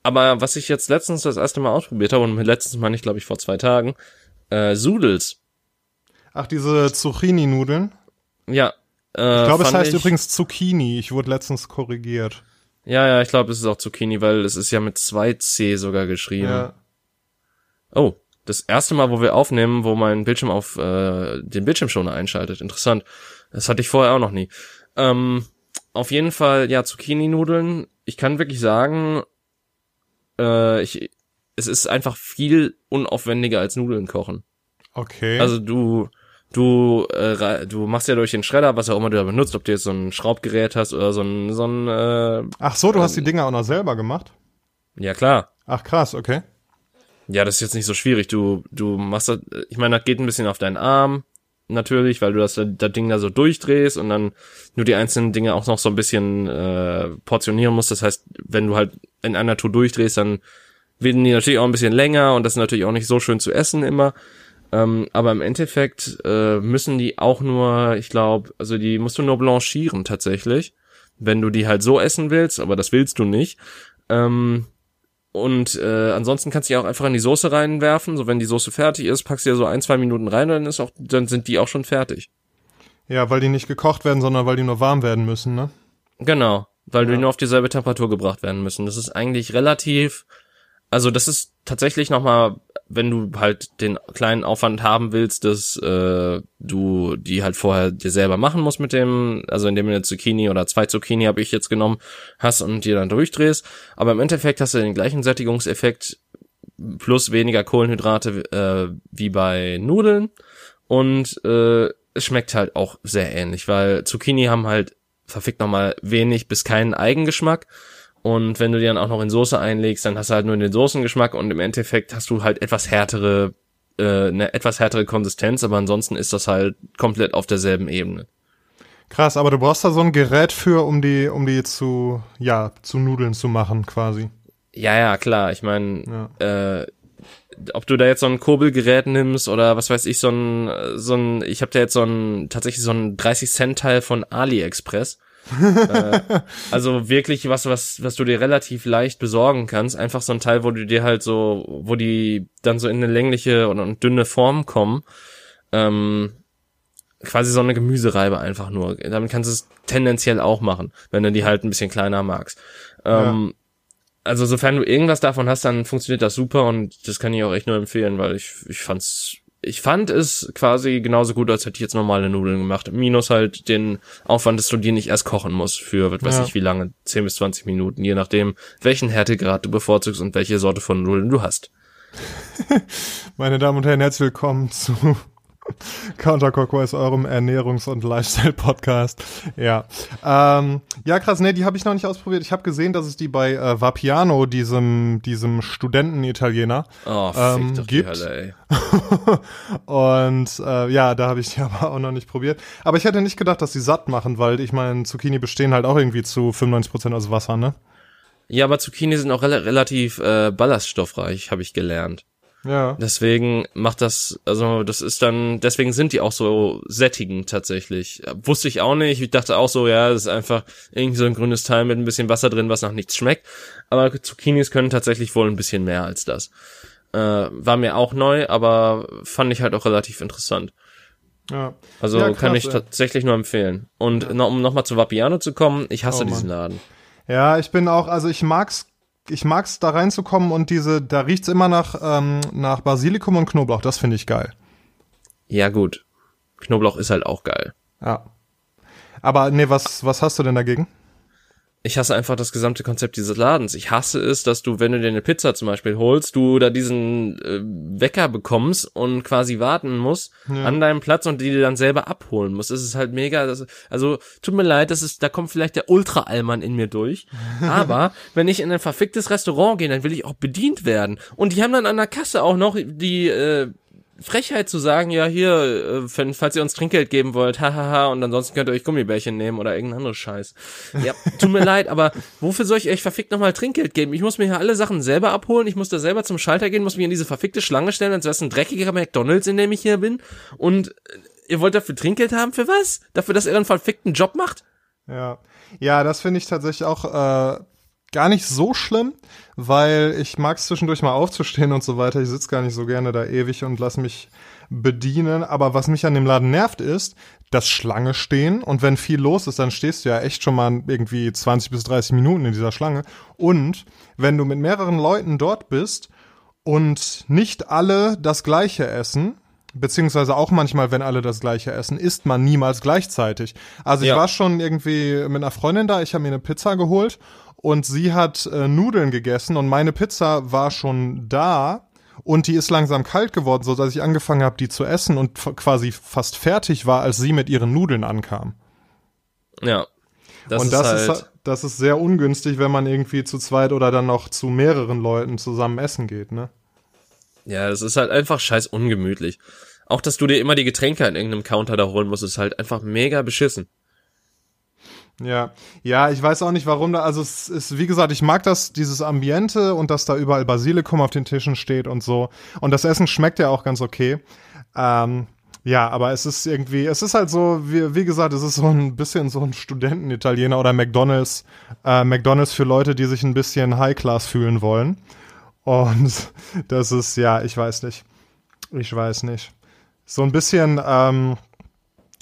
Aber was ich jetzt letztens das erste Mal ausprobiert habe, und letztens meine ich, glaube ich, vor zwei Tagen, äh, Sudels. Ach, diese Zucchini-Nudeln? Ja. Äh, ich glaube, es heißt ich, übrigens Zucchini. Ich wurde letztens korrigiert. Ja, ja, ich glaube, es ist auch Zucchini, weil es ist ja mit zwei C sogar geschrieben. Ja. Oh, das erste Mal, wo wir aufnehmen, wo mein Bildschirm auf äh, den Bildschirmschoner einschaltet. Interessant. Das hatte ich vorher auch noch nie. Ähm, auf jeden Fall, ja, Zucchini-Nudeln. Ich kann wirklich sagen, äh, ich, es ist einfach viel unaufwendiger als Nudeln kochen. Okay. Also du, du, äh, du machst ja durch den Schredder, was auch immer du da benutzt, ob du jetzt so ein Schraubgerät hast oder so ein, so ein äh, Ach so, du hast die Dinger auch noch selber gemacht? Ja, klar. Ach krass, okay. Ja, das ist jetzt nicht so schwierig. Du, du machst das, ich meine, das geht ein bisschen auf deinen Arm, natürlich, weil du das, das Ding da so durchdrehst und dann nur die einzelnen Dinge auch noch so ein bisschen äh, portionieren musst. Das heißt, wenn du halt in einer Tour durchdrehst, dann werden die natürlich auch ein bisschen länger und das ist natürlich auch nicht so schön zu essen immer. Ähm, aber im Endeffekt äh, müssen die auch nur, ich glaube, also die musst du nur blanchieren tatsächlich, wenn du die halt so essen willst, aber das willst du nicht. Ähm, und äh, ansonsten kannst du die auch einfach in die Soße reinwerfen. So wenn die Soße fertig ist, packst du ja so ein, zwei Minuten rein und dann ist auch, dann sind die auch schon fertig. Ja, weil die nicht gekocht werden, sondern weil die nur warm werden müssen, ne? Genau, weil ja. die nur auf dieselbe Temperatur gebracht werden müssen. Das ist eigentlich relativ, also das ist tatsächlich nochmal wenn du halt den kleinen Aufwand haben willst, dass äh, du die halt vorher dir selber machen musst mit dem, also indem du eine Zucchini oder zwei Zucchini habe ich jetzt genommen hast und dir dann durchdrehst. Aber im Endeffekt hast du den gleichen Sättigungseffekt plus weniger Kohlenhydrate äh, wie bei Nudeln und äh, es schmeckt halt auch sehr ähnlich, weil Zucchini haben halt verfickt nochmal wenig bis keinen Eigengeschmack und wenn du die dann auch noch in Soße einlegst, dann hast du halt nur den Soßengeschmack und im Endeffekt hast du halt etwas härtere, äh, eine etwas härtere Konsistenz, aber ansonsten ist das halt komplett auf derselben Ebene. Krass, aber du brauchst da so ein Gerät für, um die, um die zu, ja, zu Nudeln zu machen, quasi. Ja, ja, klar. Ich meine, ja. äh, ob du da jetzt so ein Kurbelgerät nimmst oder was weiß ich, so ein, so ein, ich habe da jetzt so ein, tatsächlich so ein 30 Cent Teil von AliExpress äh, also wirklich was, was, was du dir relativ leicht besorgen kannst. Einfach so ein Teil, wo du dir halt so, wo die dann so in eine längliche und, und dünne Form kommen. Ähm, quasi so eine Gemüsereibe einfach nur. Damit kannst du es tendenziell auch machen, wenn du die halt ein bisschen kleiner magst. Ähm, ja. Also sofern du irgendwas davon hast, dann funktioniert das super und das kann ich auch echt nur empfehlen, weil ich, ich fand's ich fand es quasi genauso gut, als hätte ich jetzt normale Nudeln gemacht. Minus halt den Aufwand, dass du die nicht erst kochen musst für, was weiß ja. ich, wie lange, 10 bis 20 Minuten, je nachdem, welchen Härtegrad du bevorzugst und welche Sorte von Nudeln du hast. Meine Damen und Herren, herzlich willkommen zu Counterclockwise, eurem Ernährungs- und Lifestyle-Podcast. Ja. Ähm, ja, krass, nee, die habe ich noch nicht ausprobiert. Ich habe gesehen, dass es die bei äh, Vapiano, diesem, diesem Studenten-Italiener, oh, ähm, gibt. Hölle, und äh, ja, da habe ich die aber auch noch nicht probiert. Aber ich hätte nicht gedacht, dass sie satt machen, weil ich meine, Zucchini bestehen halt auch irgendwie zu 95% aus Wasser, ne? Ja, aber Zucchini sind auch re relativ äh, ballaststoffreich, habe ich gelernt. Ja. Deswegen macht das, also das ist dann, deswegen sind die auch so sättigend tatsächlich. Wusste ich auch nicht. Ich dachte auch so, ja, das ist einfach irgendwie so ein grünes Teil mit ein bisschen Wasser drin, was nach nichts schmeckt. Aber Zucchinis können tatsächlich wohl ein bisschen mehr als das. Äh, war mir auch neu, aber fand ich halt auch relativ interessant. Ja. Also ja, krass, kann ich ey. tatsächlich nur empfehlen. Und ja. noch, um nochmal zu Vapiano zu kommen, ich hasse oh, diesen Laden. Ja, ich bin auch, also ich mag's ich mag's da reinzukommen und diese, da riecht's immer nach, ähm, nach Basilikum und Knoblauch. Das finde ich geil. Ja, gut. Knoblauch ist halt auch geil. Ja. Aber nee, was, was hast du denn dagegen? Ich hasse einfach das gesamte Konzept dieses Ladens. Ich hasse es, dass du, wenn du dir eine Pizza zum Beispiel holst, du da diesen äh, Wecker bekommst und quasi warten musst ja. an deinem Platz und die dir dann selber abholen musst. Das ist halt mega. Das, also tut mir leid, das ist, da kommt vielleicht der Ultra-Allmann in mir durch. Aber wenn ich in ein verficktes Restaurant gehe, dann will ich auch bedient werden. Und die haben dann an der Kasse auch noch die äh, Frechheit zu sagen, ja hier, äh, falls ihr uns Trinkgeld geben wollt, hahaha, und ansonsten könnt ihr euch Gummibärchen nehmen oder irgendein anderes Scheiß. Ja, tut mir leid, aber wofür soll ich euch verfickt nochmal Trinkgeld geben? Ich muss mir hier alle Sachen selber abholen, ich muss da selber zum Schalter gehen, muss mich in diese verfickte Schlange stellen, als wäre es ein dreckiger McDonalds, in dem ich hier bin. Und äh, ihr wollt dafür Trinkgeld haben? Für was? Dafür, dass ihr einen verfickten Job macht? Ja. Ja, das finde ich tatsächlich auch äh, gar nicht so schlimm, weil ich mag es zwischendurch mal aufzustehen und so weiter. Ich sitze gar nicht so gerne da ewig und lass mich bedienen. Aber was mich an dem Laden nervt, ist, dass Schlange stehen und wenn viel los ist, dann stehst du ja echt schon mal irgendwie 20 bis 30 Minuten in dieser Schlange. Und wenn du mit mehreren Leuten dort bist und nicht alle das gleiche essen, beziehungsweise auch manchmal, wenn alle das gleiche essen, isst man niemals gleichzeitig. Also ich ja. war schon irgendwie mit einer Freundin da, ich habe mir eine Pizza geholt und sie hat äh, Nudeln gegessen und meine Pizza war schon da und die ist langsam kalt geworden, so dass ich angefangen habe, die zu essen und quasi fast fertig war, als sie mit ihren Nudeln ankam. Ja. Das und das ist, halt ist das ist sehr ungünstig, wenn man irgendwie zu zweit oder dann noch zu mehreren Leuten zusammen essen geht, ne? Ja, das ist halt einfach scheiß ungemütlich. Auch, dass du dir immer die Getränke an irgendeinem Counter da holen musst, ist halt einfach mega beschissen. Ja, ja, ich weiß auch nicht, warum da, also es ist, wie gesagt, ich mag das, dieses Ambiente und dass da überall Basilikum auf den Tischen steht und so. Und das Essen schmeckt ja auch ganz okay. Ähm, ja, aber es ist irgendwie, es ist halt so, wie, wie gesagt, es ist so ein bisschen so ein Studenten-Italiener oder McDonalds, äh, McDonalds für Leute, die sich ein bisschen High-Class fühlen wollen. Und das ist, ja, ich weiß nicht. Ich weiß nicht. So ein bisschen, ähm,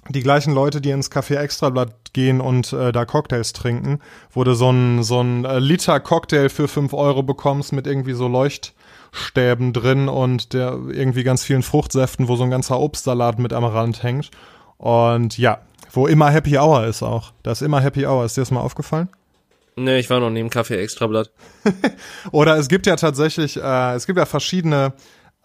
die gleichen Leute, die ins Café Extrablatt gehen und äh, da Cocktails trinken, wo du so ein, so ein äh, Liter Cocktail für fünf Euro bekommst mit irgendwie so Leuchtstäben drin und der irgendwie ganz vielen Fruchtsäften, wo so ein ganzer Obstsalat mit am Rand hängt. Und ja, wo immer Happy Hour ist auch. Da ist immer Happy Hour. Ist dir das mal aufgefallen? Nee, ich war noch neben Kaffee Extrablatt. Oder es gibt ja tatsächlich, äh, es gibt ja verschiedene,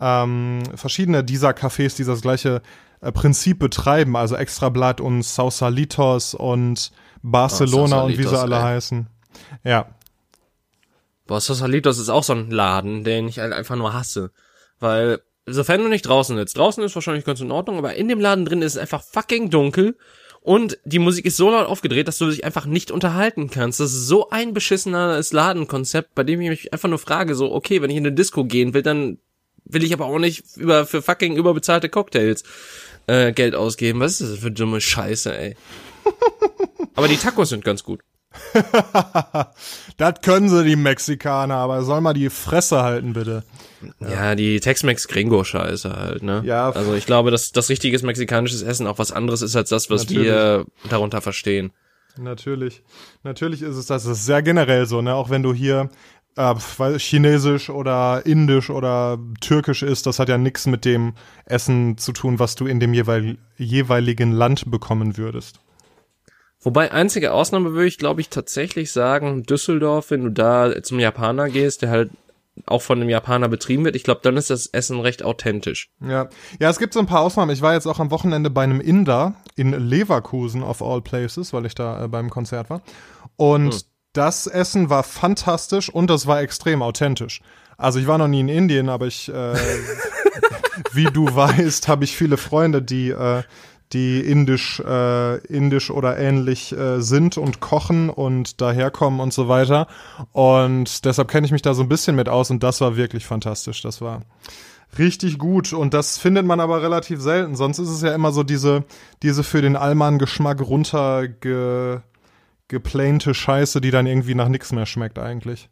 ähm, verschiedene dieser Cafés, die das gleiche äh, Prinzip betreiben, also Extrablatt und Sausalitos und Barcelona oh, und wie sie alle ey. heißen. Ja. Boah, Sausalitos ist auch so ein Laden, den ich halt einfach nur hasse. Weil, sofern du nicht draußen sitzt, draußen ist wahrscheinlich ganz in Ordnung, aber in dem Laden drin ist es einfach fucking dunkel und die Musik ist so laut aufgedreht, dass du dich einfach nicht unterhalten kannst. Das ist so ein beschissenes Ladenkonzept, bei dem ich mich einfach nur frage, so, okay, wenn ich in eine Disco gehen will, dann will ich aber auch nicht über, für fucking überbezahlte Cocktails äh, Geld ausgeben. Was ist das für dumme Scheiße, ey? aber die Tacos sind ganz gut. das können sie, die Mexikaner, aber soll mal die Fresse halten, bitte. Ja, ja die Tex-Mex-Gringo-Scheiße halt, ne? Ja. Also ich glaube, dass das richtiges mexikanisches Essen auch was anderes ist als das, was Natürlich. wir darunter verstehen. Natürlich. Natürlich ist es das. Das ist sehr generell so, ne? Auch wenn du hier äh, Chinesisch oder Indisch oder Türkisch ist, das hat ja nichts mit dem Essen zu tun, was du in dem jeweil jeweiligen Land bekommen würdest. Wobei einzige Ausnahme würde ich, glaube ich, tatsächlich sagen, Düsseldorf, wenn du da zum Japaner gehst, der halt auch von einem Japaner betrieben wird, ich glaube, dann ist das Essen recht authentisch. Ja. Ja, es gibt so ein paar Ausnahmen. Ich war jetzt auch am Wochenende bei einem Inder in Leverkusen of all places, weil ich da äh, beim Konzert war. Und hm das Essen war fantastisch und das war extrem authentisch. Also ich war noch nie in Indien, aber ich, äh, wie du weißt, habe ich viele Freunde, die äh, die indisch, äh, indisch oder ähnlich äh, sind und kochen und daherkommen und so weiter. Und deshalb kenne ich mich da so ein bisschen mit aus und das war wirklich fantastisch. Das war richtig gut und das findet man aber relativ selten. Sonst ist es ja immer so diese, diese für den Allmann-Geschmack runterge geplante Scheiße, die dann irgendwie nach nichts mehr schmeckt eigentlich.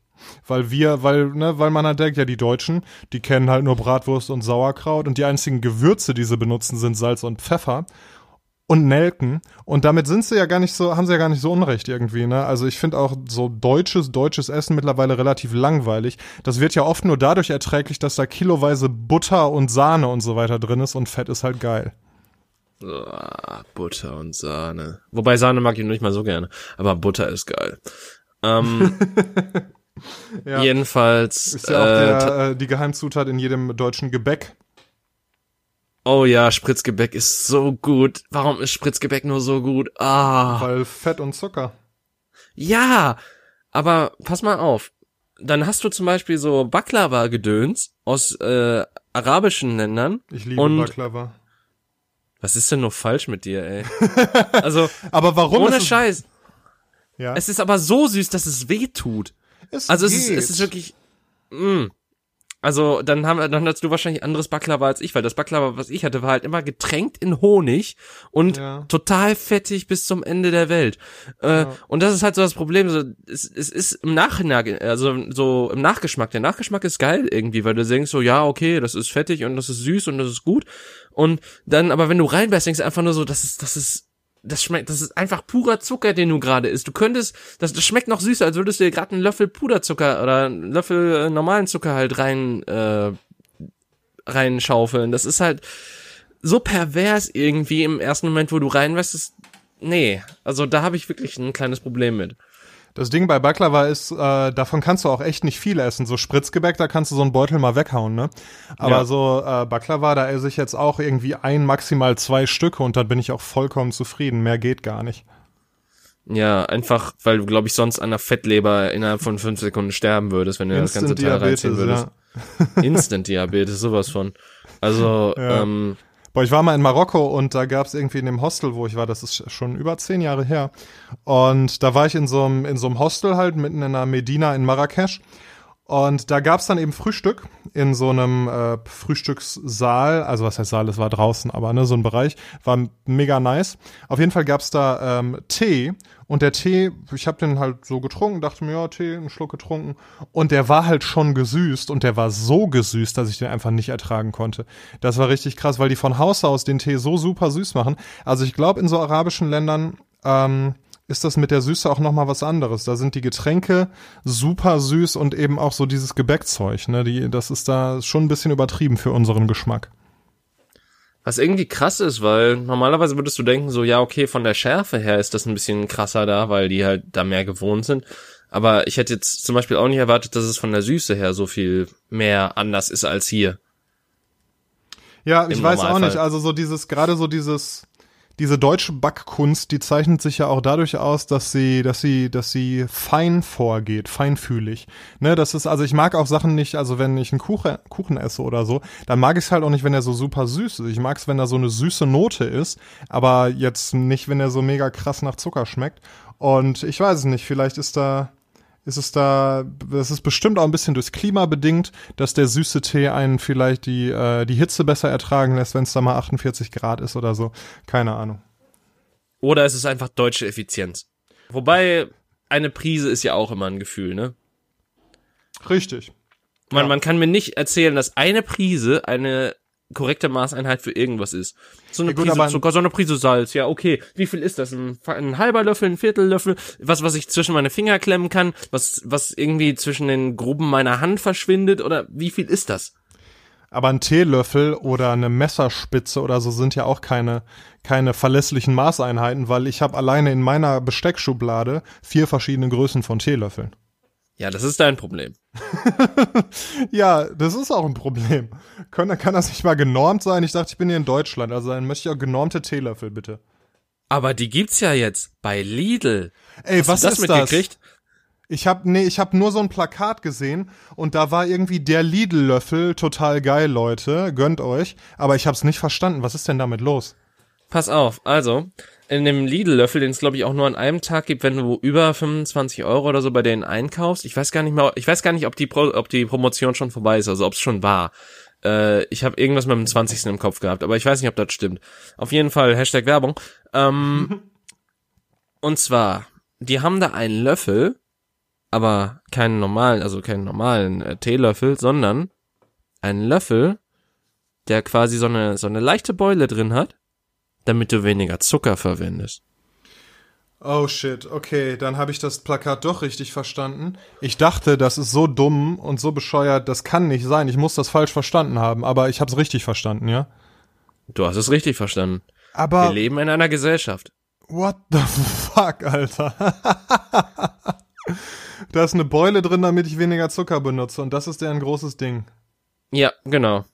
Weil wir, weil, ne, weil man halt denkt, ja, die Deutschen, die kennen halt nur Bratwurst und Sauerkraut und die einzigen Gewürze, die sie benutzen, sind Salz und Pfeffer und Nelken. Und damit sind sie ja gar nicht so, haben sie ja gar nicht so unrecht irgendwie, ne? Also ich finde auch so deutsches, deutsches Essen mittlerweile relativ langweilig. Das wird ja oft nur dadurch erträglich, dass da kiloweise Butter und Sahne und so weiter drin ist und Fett ist halt geil. Oh, Butter und Sahne. Wobei Sahne mag ich nicht mal so gerne. Aber Butter ist geil. Ähm, ja. Jedenfalls. Ist ja auch der, äh, die Geheimzutat in jedem deutschen Gebäck. Oh ja, Spritzgebäck ist so gut. Warum ist Spritzgebäck nur so gut? Ah. Weil Fett und Zucker. Ja, aber pass mal auf. Dann hast du zum Beispiel so Baklava-Gedöns aus äh, arabischen Ländern. Ich liebe und Baklava. Was ist denn noch falsch mit dir, ey? Also, aber warum? Ohne Scheiß. Ja. Es ist aber so süß, dass es weh tut. Es also geht. es ist, es ist wirklich. Mh. Also dann haben dann hattest du wahrscheinlich anderes Baklava als ich, weil das Baklava, was ich hatte, war halt immer getränkt in Honig und ja. total fettig bis zum Ende der Welt. Äh, ja. Und das ist halt so das Problem. So, es, es ist im Nachhinein, also so im Nachgeschmack. Der Nachgeschmack ist geil irgendwie, weil du denkst so, ja okay, das ist fettig und das ist süß und das ist gut. Und dann, aber wenn du reinbeißt, denkst du einfach nur so, das ist, das ist das schmeckt, das ist einfach purer Zucker, den du gerade isst. Du könntest, das, das schmeckt noch süßer, als würdest du dir gerade einen Löffel Puderzucker oder einen Löffel äh, normalen Zucker halt rein, äh, reinschaufeln. Das ist halt so pervers irgendwie im ersten Moment, wo du reinwässt, nee, also da habe ich wirklich ein kleines Problem mit. Das Ding bei Baklava ist, äh, davon kannst du auch echt nicht viel essen. So Spritzgebäck, da kannst du so einen Beutel mal weghauen, ne? Aber ja. so äh, Baklava, da esse ich jetzt auch irgendwie ein, maximal zwei Stücke und dann bin ich auch vollkommen zufrieden. Mehr geht gar nicht. Ja, einfach, weil du, glaube ich, sonst an der Fettleber innerhalb von fünf Sekunden sterben würdest, wenn du Instant das ganze Teil reinziehen würdest. Ja. Instant Diabetes, sowas von. Also, ja. ähm, Boah, ich war mal in Marokko und da gab es irgendwie in dem Hostel, wo ich war, das ist schon über zehn Jahre her. Und da war ich in so einem, Hostel halt, mitten in einer Medina in Marrakesch. Und da gab's dann eben Frühstück in so einem äh, Frühstückssaal, also was heißt Saal, es war draußen, aber ne, so ein Bereich, war mega nice. Auf jeden Fall gab's da ähm, Tee und der Tee, ich habe den halt so getrunken, dachte mir, ja, Tee, einen Schluck getrunken und der war halt schon gesüßt und der war so gesüßt, dass ich den einfach nicht ertragen konnte. Das war richtig krass, weil die von Haus aus den Tee so super süß machen. Also ich glaube, in so arabischen Ländern ähm, ist das mit der Süße auch nochmal was anderes. Da sind die Getränke super süß und eben auch so dieses Gebäckzeug, ne? Die, das ist da schon ein bisschen übertrieben für unseren Geschmack. Was irgendwie krass ist, weil normalerweise würdest du denken, so, ja, okay, von der Schärfe her ist das ein bisschen krasser da, weil die halt da mehr gewohnt sind. Aber ich hätte jetzt zum Beispiel auch nicht erwartet, dass es von der Süße her so viel mehr anders ist als hier. Ja, ich weiß auch nicht. Also so dieses, gerade so dieses, diese deutsche Backkunst, die zeichnet sich ja auch dadurch aus, dass sie, dass sie, dass sie fein vorgeht, feinfühlig. Ne, das ist, also ich mag auch Sachen nicht, also wenn ich einen Kuchen, Kuchen esse oder so, dann mag ich es halt auch nicht, wenn er so super süß ist. Ich mag es, wenn da so eine süße Note ist, aber jetzt nicht, wenn er so mega krass nach Zucker schmeckt. Und ich weiß es nicht, vielleicht ist da, ist es da, das ist bestimmt auch ein bisschen durchs Klima bedingt, dass der süße Tee einen vielleicht die, äh, die Hitze besser ertragen lässt, wenn es da mal 48 Grad ist oder so. Keine Ahnung. Oder es ist einfach deutsche Effizienz. Wobei, eine Prise ist ja auch immer ein Gefühl, ne? Richtig. Man, ja. man kann mir nicht erzählen, dass eine Prise eine korrekte Maßeinheit für irgendwas ist. So eine ja, gut, Prise Zucker, so eine Prise Salz, ja, okay. Wie viel ist das? Ein, ein, halber Löffel, ein Viertellöffel? Was, was ich zwischen meine Finger klemmen kann? Was, was irgendwie zwischen den Gruben meiner Hand verschwindet? Oder wie viel ist das? Aber ein Teelöffel oder eine Messerspitze oder so sind ja auch keine, keine verlässlichen Maßeinheiten, weil ich habe alleine in meiner Besteckschublade vier verschiedene Größen von Teelöffeln. Ja, das ist dein Problem. ja, das ist auch ein Problem. Kann, kann das nicht mal genormt sein? Ich dachte, ich bin hier in Deutschland, also dann möchte ich auch genormte Teelöffel, bitte. Aber die gibt's ja jetzt bei Lidl. Ey, Hast was das ist mitgekriegt? das? Ich hab nee, ich hab nur so ein Plakat gesehen und da war irgendwie der Lidl-Löffel total geil, Leute, gönnt euch. Aber ich hab's nicht verstanden. Was ist denn damit los? Pass auf, also in dem Lidl-Löffel, den es glaube ich auch nur an einem Tag gibt, wenn du über 25 Euro oder so bei denen einkaufst. Ich weiß gar nicht mal, ich weiß gar nicht, ob die, Pro, ob die Promotion schon vorbei ist, also ob es schon war. Äh, ich habe irgendwas mit dem 20. im Kopf gehabt, aber ich weiß nicht, ob das stimmt. Auf jeden Fall Hashtag Werbung. Ähm, und zwar, die haben da einen Löffel, aber keinen normalen, also keinen normalen äh, Teelöffel, sondern einen Löffel, der quasi so eine so eine leichte Beule drin hat damit du weniger Zucker verwendest. Oh shit, okay, dann habe ich das Plakat doch richtig verstanden. Ich dachte, das ist so dumm und so bescheuert, das kann nicht sein. Ich muss das falsch verstanden haben, aber ich habe es richtig verstanden, ja? Du hast es richtig verstanden. Aber wir leben in einer Gesellschaft. What the fuck, Alter? da ist eine Beule drin, damit ich weniger Zucker benutze und das ist ja ein großes Ding. Ja, genau.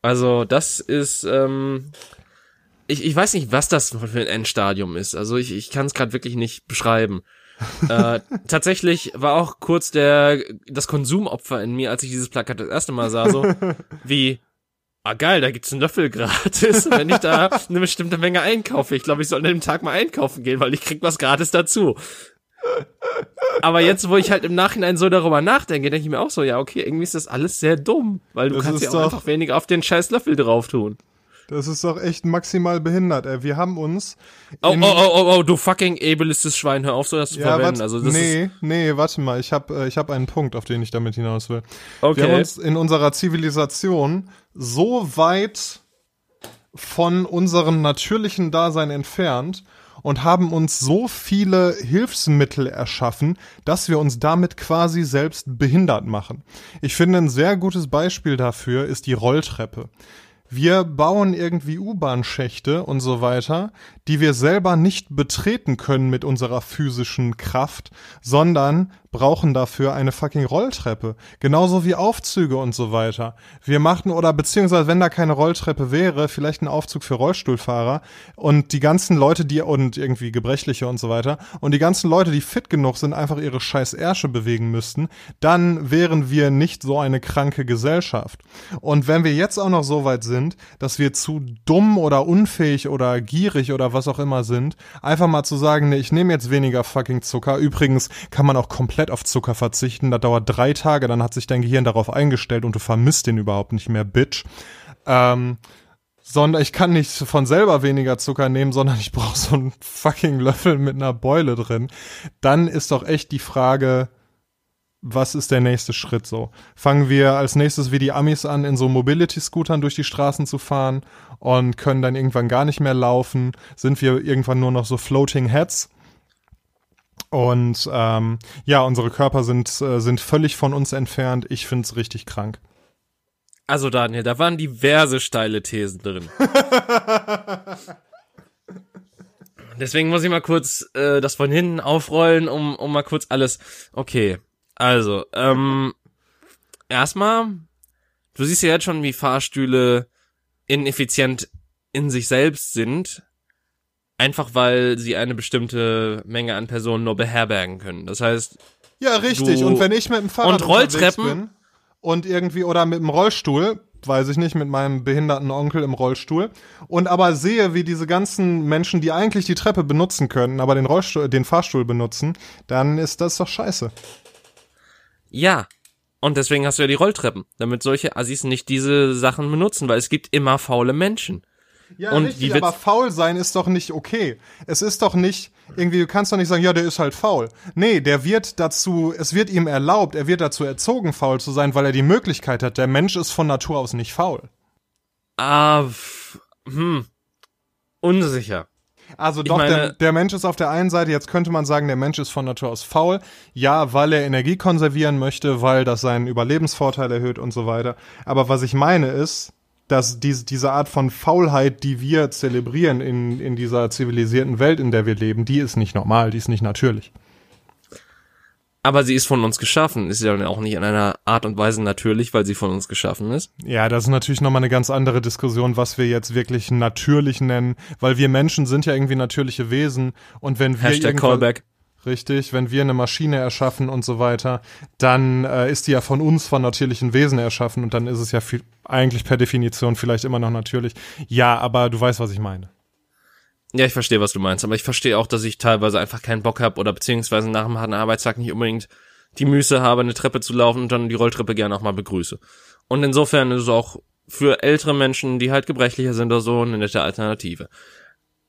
Also das ist ähm, ich, ich weiß nicht, was das für ein Endstadium ist. Also ich, ich kann es gerade wirklich nicht beschreiben. äh, tatsächlich war auch kurz der das Konsumopfer in mir, als ich dieses Plakat das erste Mal sah, so wie ah geil, da gibt's einen Löffel gratis, wenn ich da eine bestimmte Menge einkaufe. Ich glaube, ich soll an dem Tag mal einkaufen gehen, weil ich krieg was gratis dazu. Aber jetzt, wo ich halt im Nachhinein so darüber nachdenke, denke ich mir auch so, ja, okay, irgendwie ist das alles sehr dumm, weil du das kannst ja auch einfach weniger auf den scheiß Löffel drauf tun. Das ist doch echt maximal behindert, ey. Wir haben uns. Oh, oh, oh, oh, oh, du fucking ableistes Schwein, hör auf, so das zu ja, verwenden. Also, das nee, nee, warte mal, ich hab, äh, ich hab einen Punkt, auf den ich damit hinaus will. Okay. Wir haben uns in unserer Zivilisation so weit von unserem natürlichen Dasein entfernt und haben uns so viele Hilfsmittel erschaffen, dass wir uns damit quasi selbst behindert machen. Ich finde, ein sehr gutes Beispiel dafür ist die Rolltreppe. Wir bauen irgendwie U-Bahn-Schächte und so weiter, die wir selber nicht betreten können mit unserer physischen Kraft, sondern brauchen dafür eine fucking Rolltreppe. Genauso wie Aufzüge und so weiter. Wir machten, oder beziehungsweise wenn da keine Rolltreppe wäre, vielleicht ein Aufzug für Rollstuhlfahrer und die ganzen Leute, die, und irgendwie Gebrechliche und so weiter, und die ganzen Leute, die fit genug sind, einfach ihre scheiß Ärsche bewegen müssten, dann wären wir nicht so eine kranke Gesellschaft. Und wenn wir jetzt auch noch so weit sind, dass wir zu dumm oder unfähig oder gierig oder was auch immer sind, einfach mal zu sagen, nee, ich nehme jetzt weniger fucking Zucker. Übrigens kann man auch komplett komplett auf Zucker verzichten. Das dauert drei Tage, dann hat sich dein Gehirn darauf eingestellt und du vermisst den überhaupt nicht mehr, Bitch. Ähm, sondern ich kann nicht von selber weniger Zucker nehmen, sondern ich brauche so einen fucking Löffel mit einer Beule drin. Dann ist doch echt die Frage, was ist der nächste Schritt so? Fangen wir als nächstes wie die Amis an, in so Mobility-Scootern durch die Straßen zu fahren und können dann irgendwann gar nicht mehr laufen? Sind wir irgendwann nur noch so Floating Heads? Und ähm, ja, unsere Körper sind, äh, sind völlig von uns entfernt. Ich find's richtig krank. Also Daniel, da waren diverse steile Thesen drin. Deswegen muss ich mal kurz äh, das von hinten aufrollen, um, um mal kurz alles. Okay, also, ähm, erstmal, du siehst ja jetzt schon, wie Fahrstühle ineffizient in sich selbst sind einfach weil sie eine bestimmte Menge an Personen nur beherbergen können. Das heißt. Ja, richtig. Und wenn ich mit dem Fahrrad und Rolltreppen bin und irgendwie oder mit dem Rollstuhl, weiß ich nicht, mit meinem behinderten Onkel im Rollstuhl und aber sehe, wie diese ganzen Menschen, die eigentlich die Treppe benutzen können, aber den Rollstuhl, den Fahrstuhl benutzen, dann ist das doch scheiße. Ja. Und deswegen hast du ja die Rolltreppen, damit solche Assis nicht diese Sachen benutzen, weil es gibt immer faule Menschen. Ja, und richtig, aber faul sein ist doch nicht okay. Es ist doch nicht, irgendwie, du kannst doch nicht sagen, ja, der ist halt faul. Nee, der wird dazu, es wird ihm erlaubt, er wird dazu erzogen, faul zu sein, weil er die Möglichkeit hat. Der Mensch ist von Natur aus nicht faul. Ah, hm, unsicher. Also doch, meine, der, der, Mensch ist auf der einen Seite, jetzt könnte man sagen, der Mensch ist von Natur aus faul. Ja, weil er Energie konservieren möchte, weil das seinen Überlebensvorteil erhöht und so weiter. Aber was ich meine ist, dass diese, diese Art von Faulheit, die wir zelebrieren in, in dieser zivilisierten Welt, in der wir leben, die ist nicht normal, die ist nicht natürlich. Aber sie ist von uns geschaffen, ist ja auch nicht in einer Art und Weise natürlich, weil sie von uns geschaffen ist. Ja, das ist natürlich nochmal eine ganz andere Diskussion, was wir jetzt wirklich natürlich nennen, weil wir Menschen sind ja irgendwie natürliche Wesen und wenn wir Hashtag Callback. Richtig, wenn wir eine Maschine erschaffen und so weiter, dann äh, ist die ja von uns, von natürlichen Wesen erschaffen und dann ist es ja viel, eigentlich per Definition vielleicht immer noch natürlich. Ja, aber du weißt, was ich meine. Ja, ich verstehe, was du meinst, aber ich verstehe auch, dass ich teilweise einfach keinen Bock habe oder beziehungsweise nach einem harten Arbeitstag nicht unbedingt die Müße habe, eine Treppe zu laufen und dann die Rolltreppe gerne auch mal begrüße. Und insofern ist es auch für ältere Menschen, die halt gebrechlicher sind oder so, eine nette Alternative.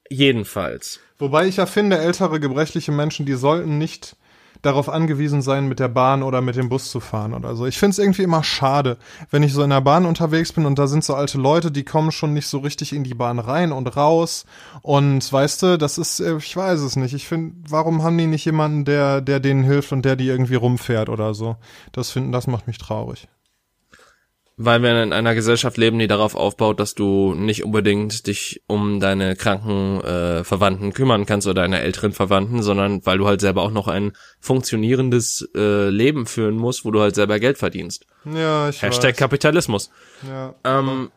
Jedenfalls. Wobei ich ja finde, ältere gebrechliche Menschen, die sollten nicht darauf angewiesen sein, mit der Bahn oder mit dem Bus zu fahren oder so. Ich finde es irgendwie immer schade, wenn ich so in der Bahn unterwegs bin und da sind so alte Leute, die kommen schon nicht so richtig in die Bahn rein und raus. Und weißt du, das ist, äh, ich weiß es nicht. Ich finde, warum haben die nicht jemanden, der, der denen hilft und der die irgendwie rumfährt oder so? Das finden, das macht mich traurig weil wir in einer Gesellschaft leben, die darauf aufbaut, dass du nicht unbedingt dich um deine kranken äh, Verwandten kümmern kannst oder deine älteren Verwandten, sondern weil du halt selber auch noch ein funktionierendes äh, Leben führen musst, wo du halt selber Geld verdienst. Ja, ich Hashtag weiß. Kapitalismus. Ja. Ähm,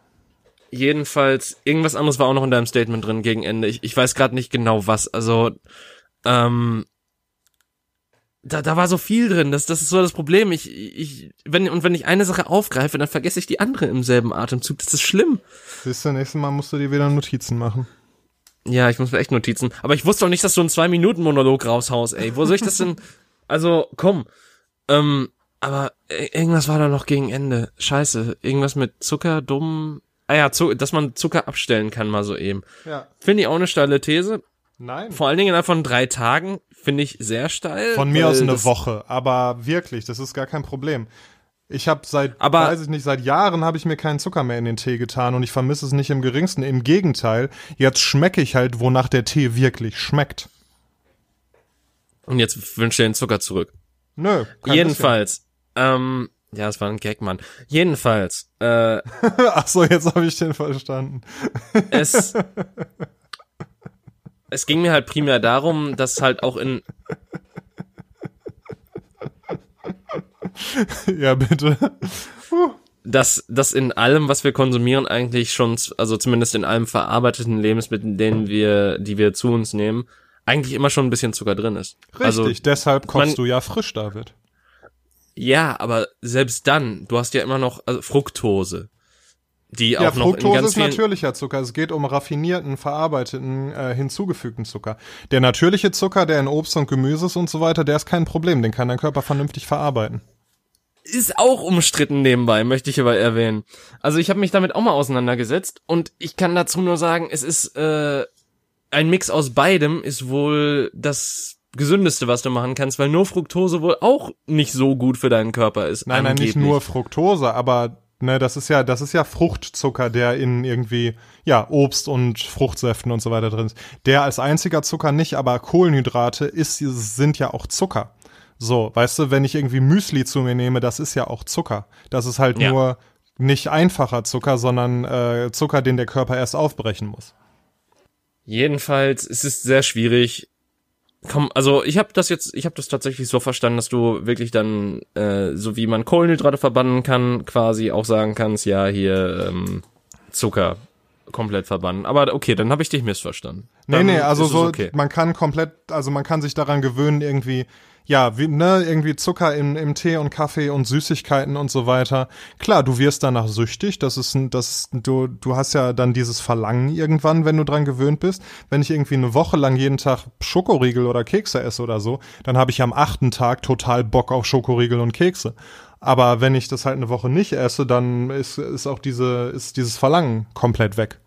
jedenfalls, irgendwas anderes war auch noch in deinem Statement drin gegen Ende. Ich, ich weiß gerade nicht genau was. Also, ähm, da, da war so viel drin. Das, das ist so das Problem. Ich, ich, wenn, und wenn ich eine Sache aufgreife, dann vergesse ich die andere im selben Atemzug. Das ist schlimm. Siehst du, nächstes Mal musst du dir wieder Notizen machen. Ja, ich muss mir echt Notizen. Aber ich wusste doch nicht, dass du einen Zwei-Minuten-Monolog raushaust, ey. Wo soll ich das denn? Also, komm. Ähm, aber irgendwas war da noch gegen Ende. Scheiße. Irgendwas mit Zucker, dumm. Ah ja, Zucker, dass man Zucker abstellen kann, mal so eben. Ja. Finde ich auch eine steile These. Nein. Vor allen Dingen innerhalb von drei Tagen finde ich sehr steil. Von mir aus eine Woche, aber wirklich, das ist gar kein Problem. Ich habe seit, Aber- weiß ich nicht, seit Jahren habe ich mir keinen Zucker mehr in den Tee getan und ich vermisse es nicht im geringsten. Im Gegenteil, jetzt schmecke ich halt, wonach der Tee wirklich schmeckt. Und jetzt wünsche ich den Zucker zurück. Nö. Jedenfalls. Ähm, ja, es war ein Gag, Mann. Jedenfalls. Äh. Ach so, jetzt habe ich den verstanden. es, es ging mir halt primär darum, dass halt auch in, ja, bitte. dass, dass in allem, was wir konsumieren, eigentlich schon, also zumindest in allem verarbeiteten Lebensmitteln, denen wir, die wir zu uns nehmen, eigentlich immer schon ein bisschen Zucker drin ist. Richtig, Also, deshalb kochst man- du ja frisch, David. ja, aber selbst dann, du hast ja immer noch also Fructose, die Ja, auch noch in Fructose ganz ist natürlicher Zucker. Es geht um raffinierten, verarbeiteten, äh, hinzugefügten Zucker. Der natürliche Zucker, der in Obst und Gemüse ist und so weiter, der ist kein Problem. Den kann dein Körper vernünftig verarbeiten. ist auch umstritten nebenbei, möchte ich aber erwähnen. Also ich habe mich damit auch mal auseinandergesetzt und ich kann dazu nur sagen, es ist äh, ein Mix aus beidem ist wohl das gesündeste, was du machen kannst, weil nur Fructose wohl auch nicht so gut für deinen Körper ist. Nein, nein, nicht angeblich. nur Fructose, aber ne, das ist ja, das ist ja Fruchtzucker, der in irgendwie ja Obst und Fruchtsäften und so weiter drin ist. Der als einziger Zucker nicht, aber Kohlenhydrate ist, sind ja auch Zucker. So, weißt du, wenn ich irgendwie Müsli zu mir nehme, das ist ja auch Zucker. Das ist halt Ja. nur nicht einfacher Zucker, sondern äh, Zucker, den der Körper erst aufbrechen muss. Jedenfalls es ist sehr schwierig. Komm, also ich habe das jetzt, ich habe das tatsächlich so verstanden, dass du wirklich dann, äh, so wie man Kohlenhydrate verbannen kann, quasi auch sagen kannst, ja hier ähm, Zucker komplett verbannen. Aber okay, dann habe ich dich missverstanden. Nee, Dann nee, also ist es so, okay. man kann komplett, also man kann sich daran gewöhnen, irgendwie, ja, wie, ne, irgendwie Zucker im, im Tee und Kaffee und Süßigkeiten und so weiter. Klar, du wirst danach süchtig, das ist ein, das, du, du hast ja dann dieses Verlangen irgendwann, wenn du dran gewöhnt bist. Wenn ich irgendwie eine Woche lang jeden Tag Schokoriegel oder Kekse esse oder so, dann habe ich am achten Tag total Bock auf Schokoriegel und Kekse. Aber wenn ich das halt eine Woche nicht esse, dann ist, ist auch diese, ist dieses Verlangen komplett weg.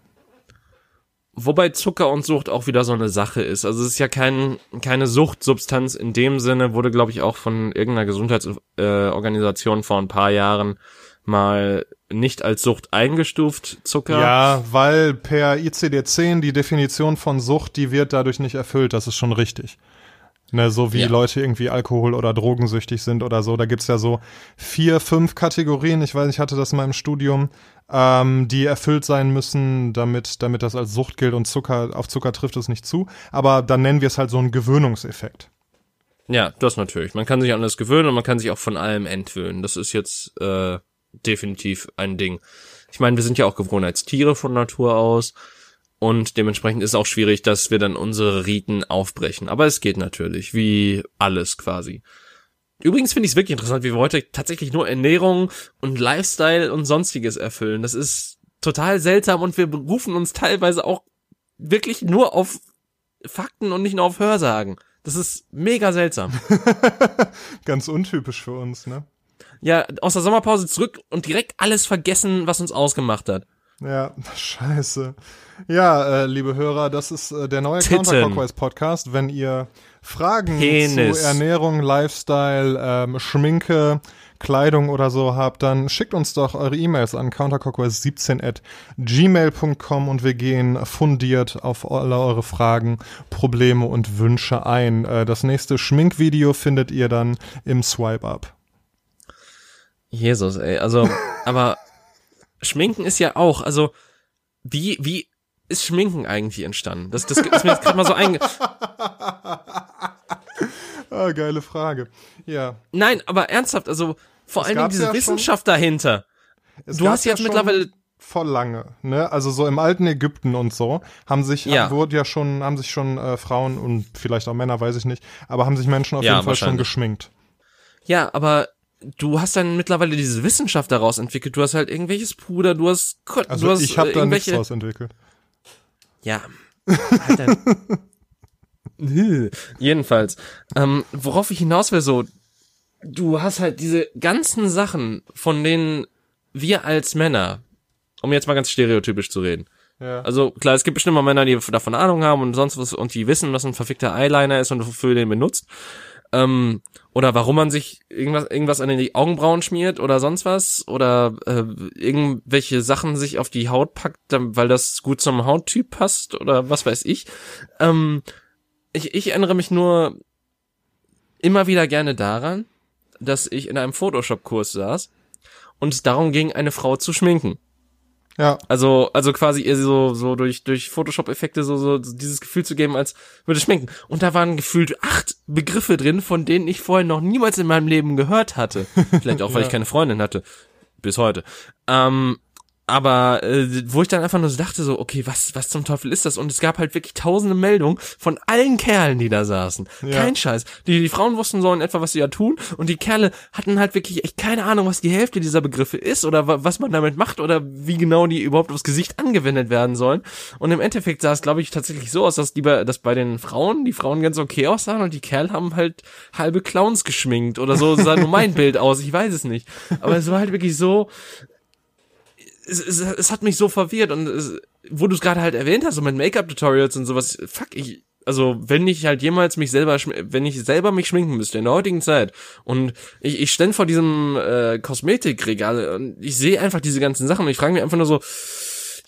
Wobei Zucker und Sucht auch wieder so eine Sache ist. Also es ist ja kein, keine Suchtsubstanz in dem Sinne, wurde, glaube ich, auch von irgendeiner Gesundheitsorganisation äh, vor ein paar Jahren mal nicht als Sucht eingestuft, Zucker. Ja, weil per ICD-10 die Definition von Sucht, die wird dadurch nicht erfüllt, das ist schon richtig. Ne, so wie Ja. Leute irgendwie Alkohol- oder drogensüchtig sind oder so. Da gibt's ja so vier, fünf Kategorien, ich weiß, ich hatte das mal im Studium, ähm, die erfüllt sein müssen, damit, damit das als Sucht gilt und Zucker, auf Zucker trifft es nicht zu. Aber dann nennen wir es halt so einen Gewöhnungseffekt. Ja, das natürlich. Man kann sich an das gewöhnen und man kann sich auch von allem entwöhnen. Das ist jetzt äh, definitiv ein Ding. Ich meine, wir sind ja auch Gewohnheitstiere von Natur aus und dementsprechend ist es auch schwierig, dass wir dann unsere Riten aufbrechen. Aber es geht natürlich, wie alles quasi. Übrigens finde ich es wirklich interessant, wie wir heute tatsächlich nur Ernährung und Lifestyle und sonstiges erfüllen. Das ist total seltsam und wir berufen uns teilweise auch wirklich nur auf Fakten und nicht nur auf Hörsagen. Das ist mega seltsam. Ganz untypisch für uns, ne? Ja, aus der Sommerpause zurück und direkt alles vergessen, was uns ausgemacht hat. Ja, scheiße. Ja, äh, liebe Hörer, das ist äh, der neue Titten. Counterclockwise Podcast. Wenn ihr Fragen Penis. zu Ernährung, Lifestyle, ähm, Schminke, Kleidung oder so habt, dann schickt uns doch eure E-Mails an counterclockwise17 at gmail.com und wir gehen fundiert auf alle eure Fragen, Probleme und Wünsche ein. Äh, das nächste Schminkvideo findet ihr dann im Swipe-Up. Jesus, ey, also, aber Schminken ist ja auch, also, wie, wie ist Schminken eigentlich entstanden? Das, das ist mir jetzt gerade mal so einge... Ah, geile Frage. Ja. Nein, aber ernsthaft, also, vor Es allen Dingen diese ja schon. Wissenschaft dahinter. Es Du hast jetzt ja schon mittlerweile- vor lange, ne? Also so im alten Ägypten und so haben sich Ja. wurde ja schon haben sich schon äh, Frauen und vielleicht auch Männer, weiß ich nicht, aber haben sich Menschen auf Ja, jeden Fall schon geschminkt. Ja, aber du hast dann mittlerweile diese Wissenschaft daraus entwickelt. Du hast halt irgendwelches Puder, du hast, Ko- Also du hast ich habe äh, da nichts draus entwickelt. ja. Alter. Jedenfalls, ähm, worauf ich hinaus will, so, du hast halt diese ganzen Sachen, von denen wir als Männer, um jetzt mal ganz stereotypisch zu reden, ja. Also klar, es gibt bestimmt mal Männer, die davon Ahnung haben und sonst was und die wissen, was ein verfickter Eyeliner ist und wofür den benutzt. Ähm, oder warum man sich irgendwas, irgendwas an die Augenbrauen schmiert oder sonst was. Oder äh, irgendwelche Sachen sich auf die Haut packt, weil das gut zum Hauttyp passt oder was weiß ich. Ähm, ich, ich erinnere mich nur immer wieder gerne daran, dass ich in einem Photoshop-Kurs saß und es darum ging, eine Frau zu schminken. Ja. Also, also quasi ihr so, so durch, durch Photoshop-Effekte so, so dieses Gefühl zu geben, als würde schminken. Und da waren gefühlt acht Begriffe drin, von denen ich vorher noch niemals in meinem Leben gehört hatte. Vielleicht auch, weil ja. ich keine Freundin hatte. Bis heute. Ähm, aber äh, wo ich dann einfach nur so dachte so, okay, was was zum Teufel ist das? Und es gab halt wirklich tausende Meldungen von allen Kerlen, die da saßen. Ja. Kein Scheiß. Die, die Frauen wussten so in etwa, was sie da tun und die Kerle hatten halt wirklich echt keine Ahnung, was die Hälfte dieser Begriffe ist oder was man damit macht oder wie genau die überhaupt aufs Gesicht angewendet werden sollen. Und im Endeffekt sah es, glaube ich, tatsächlich so aus, dass die bei, dass bei den Frauen die Frauen ganz okay aussahen und die Kerle haben halt halbe Clowns geschminkt oder so sah nur mein Bild aus. Ich weiß es nicht. Aber es war halt wirklich so, es, es, es hat mich so verwirrt und es, wo du es gerade halt erwähnt hast, so mit Make-up-Tutorials und sowas, fuck, ich, also wenn ich halt jemals mich selber, wenn ich selber mich schminken müsste in der heutigen Zeit und ich, ich stände vor diesem äh, Kosmetikregal und ich sehe einfach diese ganzen Sachen und ich frage mich einfach nur so,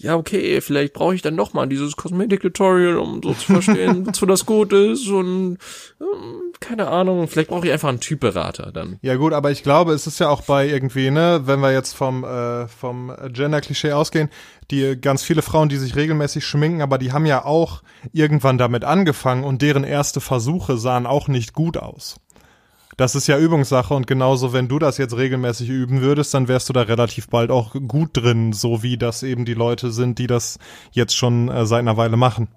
ja, okay, vielleicht brauche ich dann noch mal dieses Kosmetik-Tutorial, um so zu verstehen, wozu das gut ist und ähm, keine Ahnung, vielleicht brauche ich einfach einen Typberater dann. Ja gut, aber ich glaube, es ist ja auch bei irgendwie, ne, wenn wir jetzt vom, äh, vom Gender-Klischee ausgehen, die ganz viele Frauen, die sich regelmäßig schminken, aber die haben ja auch irgendwann damit angefangen und deren erste Versuche sahen auch nicht gut aus. Das ist ja Übungssache und genauso, wenn du das jetzt regelmäßig üben würdest, dann wärst du da relativ bald auch gut drin, so wie das eben die Leute sind, die das jetzt schon äh, seit einer Weile machen.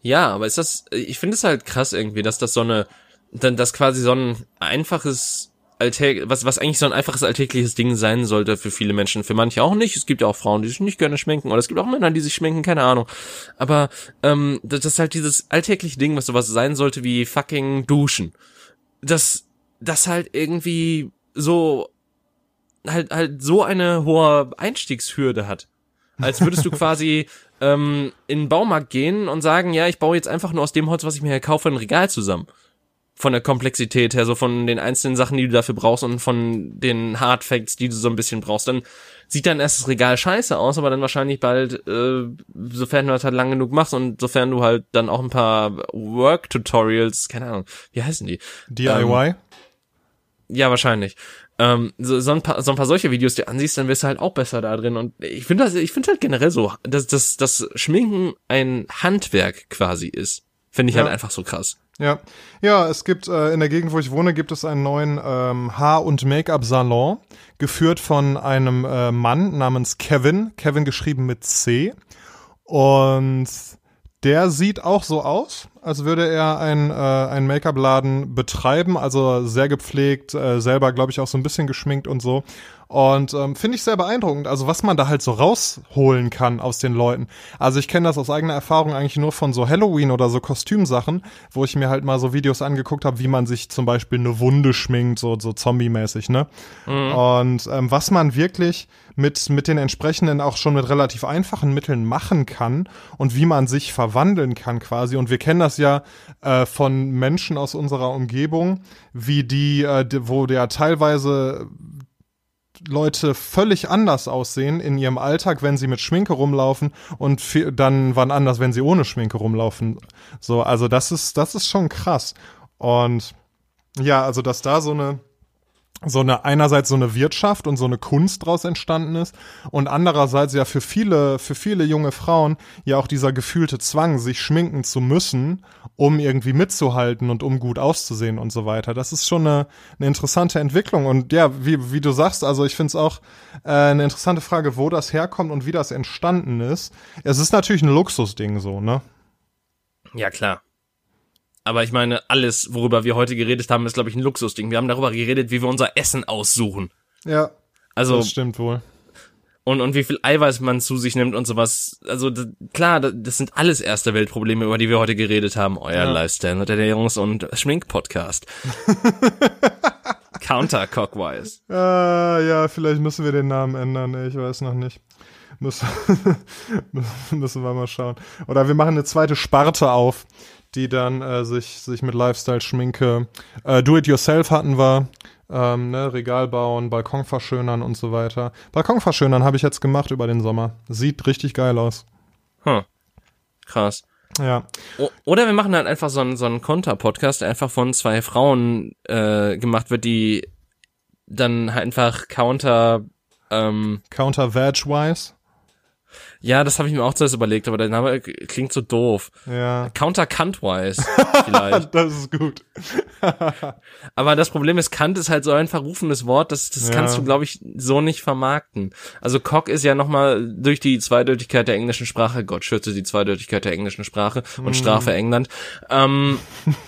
Ja, aber ist das, ich finde es halt krass irgendwie, dass das so eine, dann das quasi so ein einfaches Alltag, was, was eigentlich so ein einfaches alltägliches Ding sein sollte für viele Menschen, für manche auch nicht. Es gibt ja auch Frauen, die sich nicht gerne schminken, oder es gibt auch Männer, die sich schminken, keine Ahnung. Aber ähm, das ist halt dieses alltägliche Ding, was sowas sein sollte wie fucking Duschen. Das das halt irgendwie so halt halt so eine hohe Einstiegshürde hat. Als würdest du quasi ähm, in den Baumarkt gehen und sagen, ja, ich baue jetzt einfach nur aus dem Holz, was ich mir hier kaufe, ein Regal zusammen. Von der Komplexität her, so von den einzelnen Sachen, die du dafür brauchst und von den Hard Facts, die du so ein bisschen brauchst. Dann sieht dein erstes Regal scheiße aus, aber dann wahrscheinlich bald, äh, sofern du das halt lang genug machst und sofern du halt dann auch ein paar Work-Tutorials, keine Ahnung, wie heißen die? DIY? Ähm, ja, wahrscheinlich. Ähm, so, so, ein paar, so ein paar solche Videos dir ansiehst, dann wirst du halt auch besser da drin. Und ich finde das, ich finde halt generell so, dass, dass, dass Schminken ein Handwerk quasi ist. Finde ich halt ja. halt einfach so krass. Ja, ja, es gibt äh, in der Gegend, wo ich wohne, gibt es einen neuen ähm, Haar- und Make-up-Salon, geführt von einem äh, Mann namens Kevin, Kevin geschrieben mit C. Und der sieht auch so aus, als würde er ein, äh, Make-up-Laden betreiben, also sehr gepflegt, äh, selber, glaube ich, auch so ein bisschen geschminkt und so. Und ähm, finde ich sehr beeindruckend, also was man da halt so rausholen kann aus den Leuten. Also ich kenne das aus eigener Erfahrung eigentlich nur von so Halloween oder so Kostümsachen, wo ich mir halt mal so Videos angeguckt habe, wie man sich zum Beispiel eine Wunde schminkt, so, so Zombie-mäßig, ne? Mhm. Und ähm, was man wirklich mit, mit den entsprechenden auch schon mit relativ einfachen Mitteln machen kann und wie man sich verwandeln kann quasi. Und wir kennen das ja äh, von Menschen aus unserer Umgebung, wie die, äh, wo der teilweise Leute völlig anders aussehen in ihrem Alltag, wenn sie mit Schminke rumlaufen und dann wann anders, wenn sie ohne Schminke rumlaufen. So, also das ist, das ist schon krass. Und ja, also dass da so eine so eine einerseits so eine Wirtschaft und so eine Kunst draus entstanden ist und andererseits ja für viele für viele junge Frauen ja auch dieser gefühlte Zwang sich schminken zu müssen, um irgendwie mitzuhalten und um gut auszusehen und so weiter. Das ist schon eine, eine interessante Entwicklung und ja, wie wie du sagst, also ich finde es auch äh, eine interessante Frage, wo das herkommt und wie das entstanden ist. Es ist natürlich ein Luxusding so, ne? Ja, klar. Aber ich meine, alles, worüber wir heute geredet haben, ist, glaube ich, ein Luxusding. Wir haben darüber geredet, wie wir unser Essen aussuchen. Ja. Also. Das stimmt wohl. und, und wie viel Eiweiß man zu sich nimmt und sowas. Also klar, das sind alles erste Weltprobleme, über die wir heute geredet haben. Euer ja. Lifestyle und Ernährungs- und Schmink-Podcast. Counter Cockwise. Ah, ja, vielleicht müssen wir den Namen ändern. Ich weiß noch nicht. Müssen, müssen wir mal schauen. Oder wir machen eine zweite Sparte auf, die dann äh, sich, sich mit Lifestyle-Schminke, äh, Do-it-yourself hatten wir, ähm, ne, Regal bauen, Balkon verschönern und so weiter. Balkon verschönern habe ich jetzt gemacht über den Sommer. Sieht richtig geil aus. Hm. Krass. Ja. O oder wir machen halt einfach so einen, so einen Konter-Podcast, der einfach von zwei Frauen äh, gemacht wird, die dann halt einfach Counter ähm, Counter Veg-wise. Ja, das habe ich mir auch zuerst überlegt, aber der Name klingt so doof. Ja. Counter Kantwise vielleicht. das ist gut. aber das Problem ist, Kant ist halt so ein verrufenes Wort, das, das ja. kannst du, glaube ich, so nicht vermarkten. Also Cock ist ja nochmal durch die Zweideutigkeit der englischen Sprache, Gott schütze die Zweideutigkeit der englischen Sprache und mm. Strafe England. Ähm,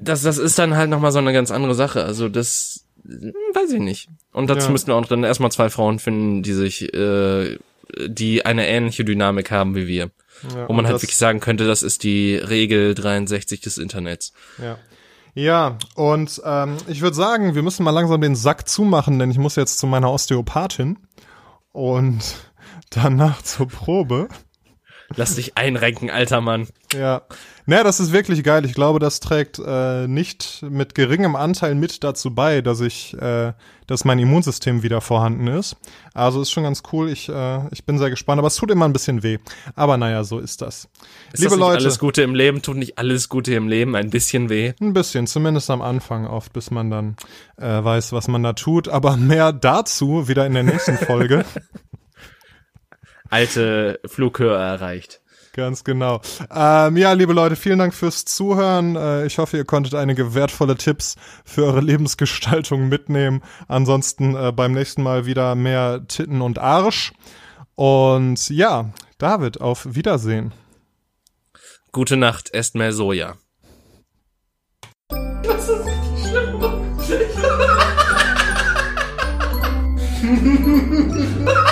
das, das ist dann halt nochmal so eine ganz andere Sache. Also das weiß ich nicht. Und dazu ja. müssten wir auch dann erstmal zwei Frauen finden, die sich äh, die eine ähnliche Dynamik haben wie wir. Ja, wo man halt wirklich sagen könnte, das ist die Regel 63 des Internets. Ja. Ja, und ähm, ich würde sagen, wir müssen mal langsam den Sack zumachen, denn ich muss jetzt zu meiner Osteopathin und danach zur Probe. Lass dich einrenken, alter Mann. Ja. Naja, das ist wirklich geil. Ich glaube, das trägt äh, nicht mit geringem Anteil mit dazu bei, dass ich, äh, dass mein Immunsystem wieder vorhanden ist. Also ist schon ganz cool. Ich, äh, ich bin sehr gespannt, aber es tut immer ein bisschen weh. Aber naja, so ist das. Ist Liebe das Leute, alles Gute im Leben tut nicht alles Gute im Leben ein bisschen weh. Ein bisschen, zumindest am Anfang oft, bis man dann äh, weiß, was man da tut. Aber mehr dazu wieder in der nächsten Folge. Alte Flughöhe erreicht. Ganz genau. Ähm, ja, liebe Leute, vielen Dank fürs Zuhören. Äh, ich hoffe, ihr konntet einige wertvolle Tipps für eure Lebensgestaltung mitnehmen. Ansonsten äh, beim nächsten Mal wieder mehr Titten und Arsch. Und ja, David, auf Wiedersehen. Gute Nacht, esst mehr Soja. Das ist richtig schlimm.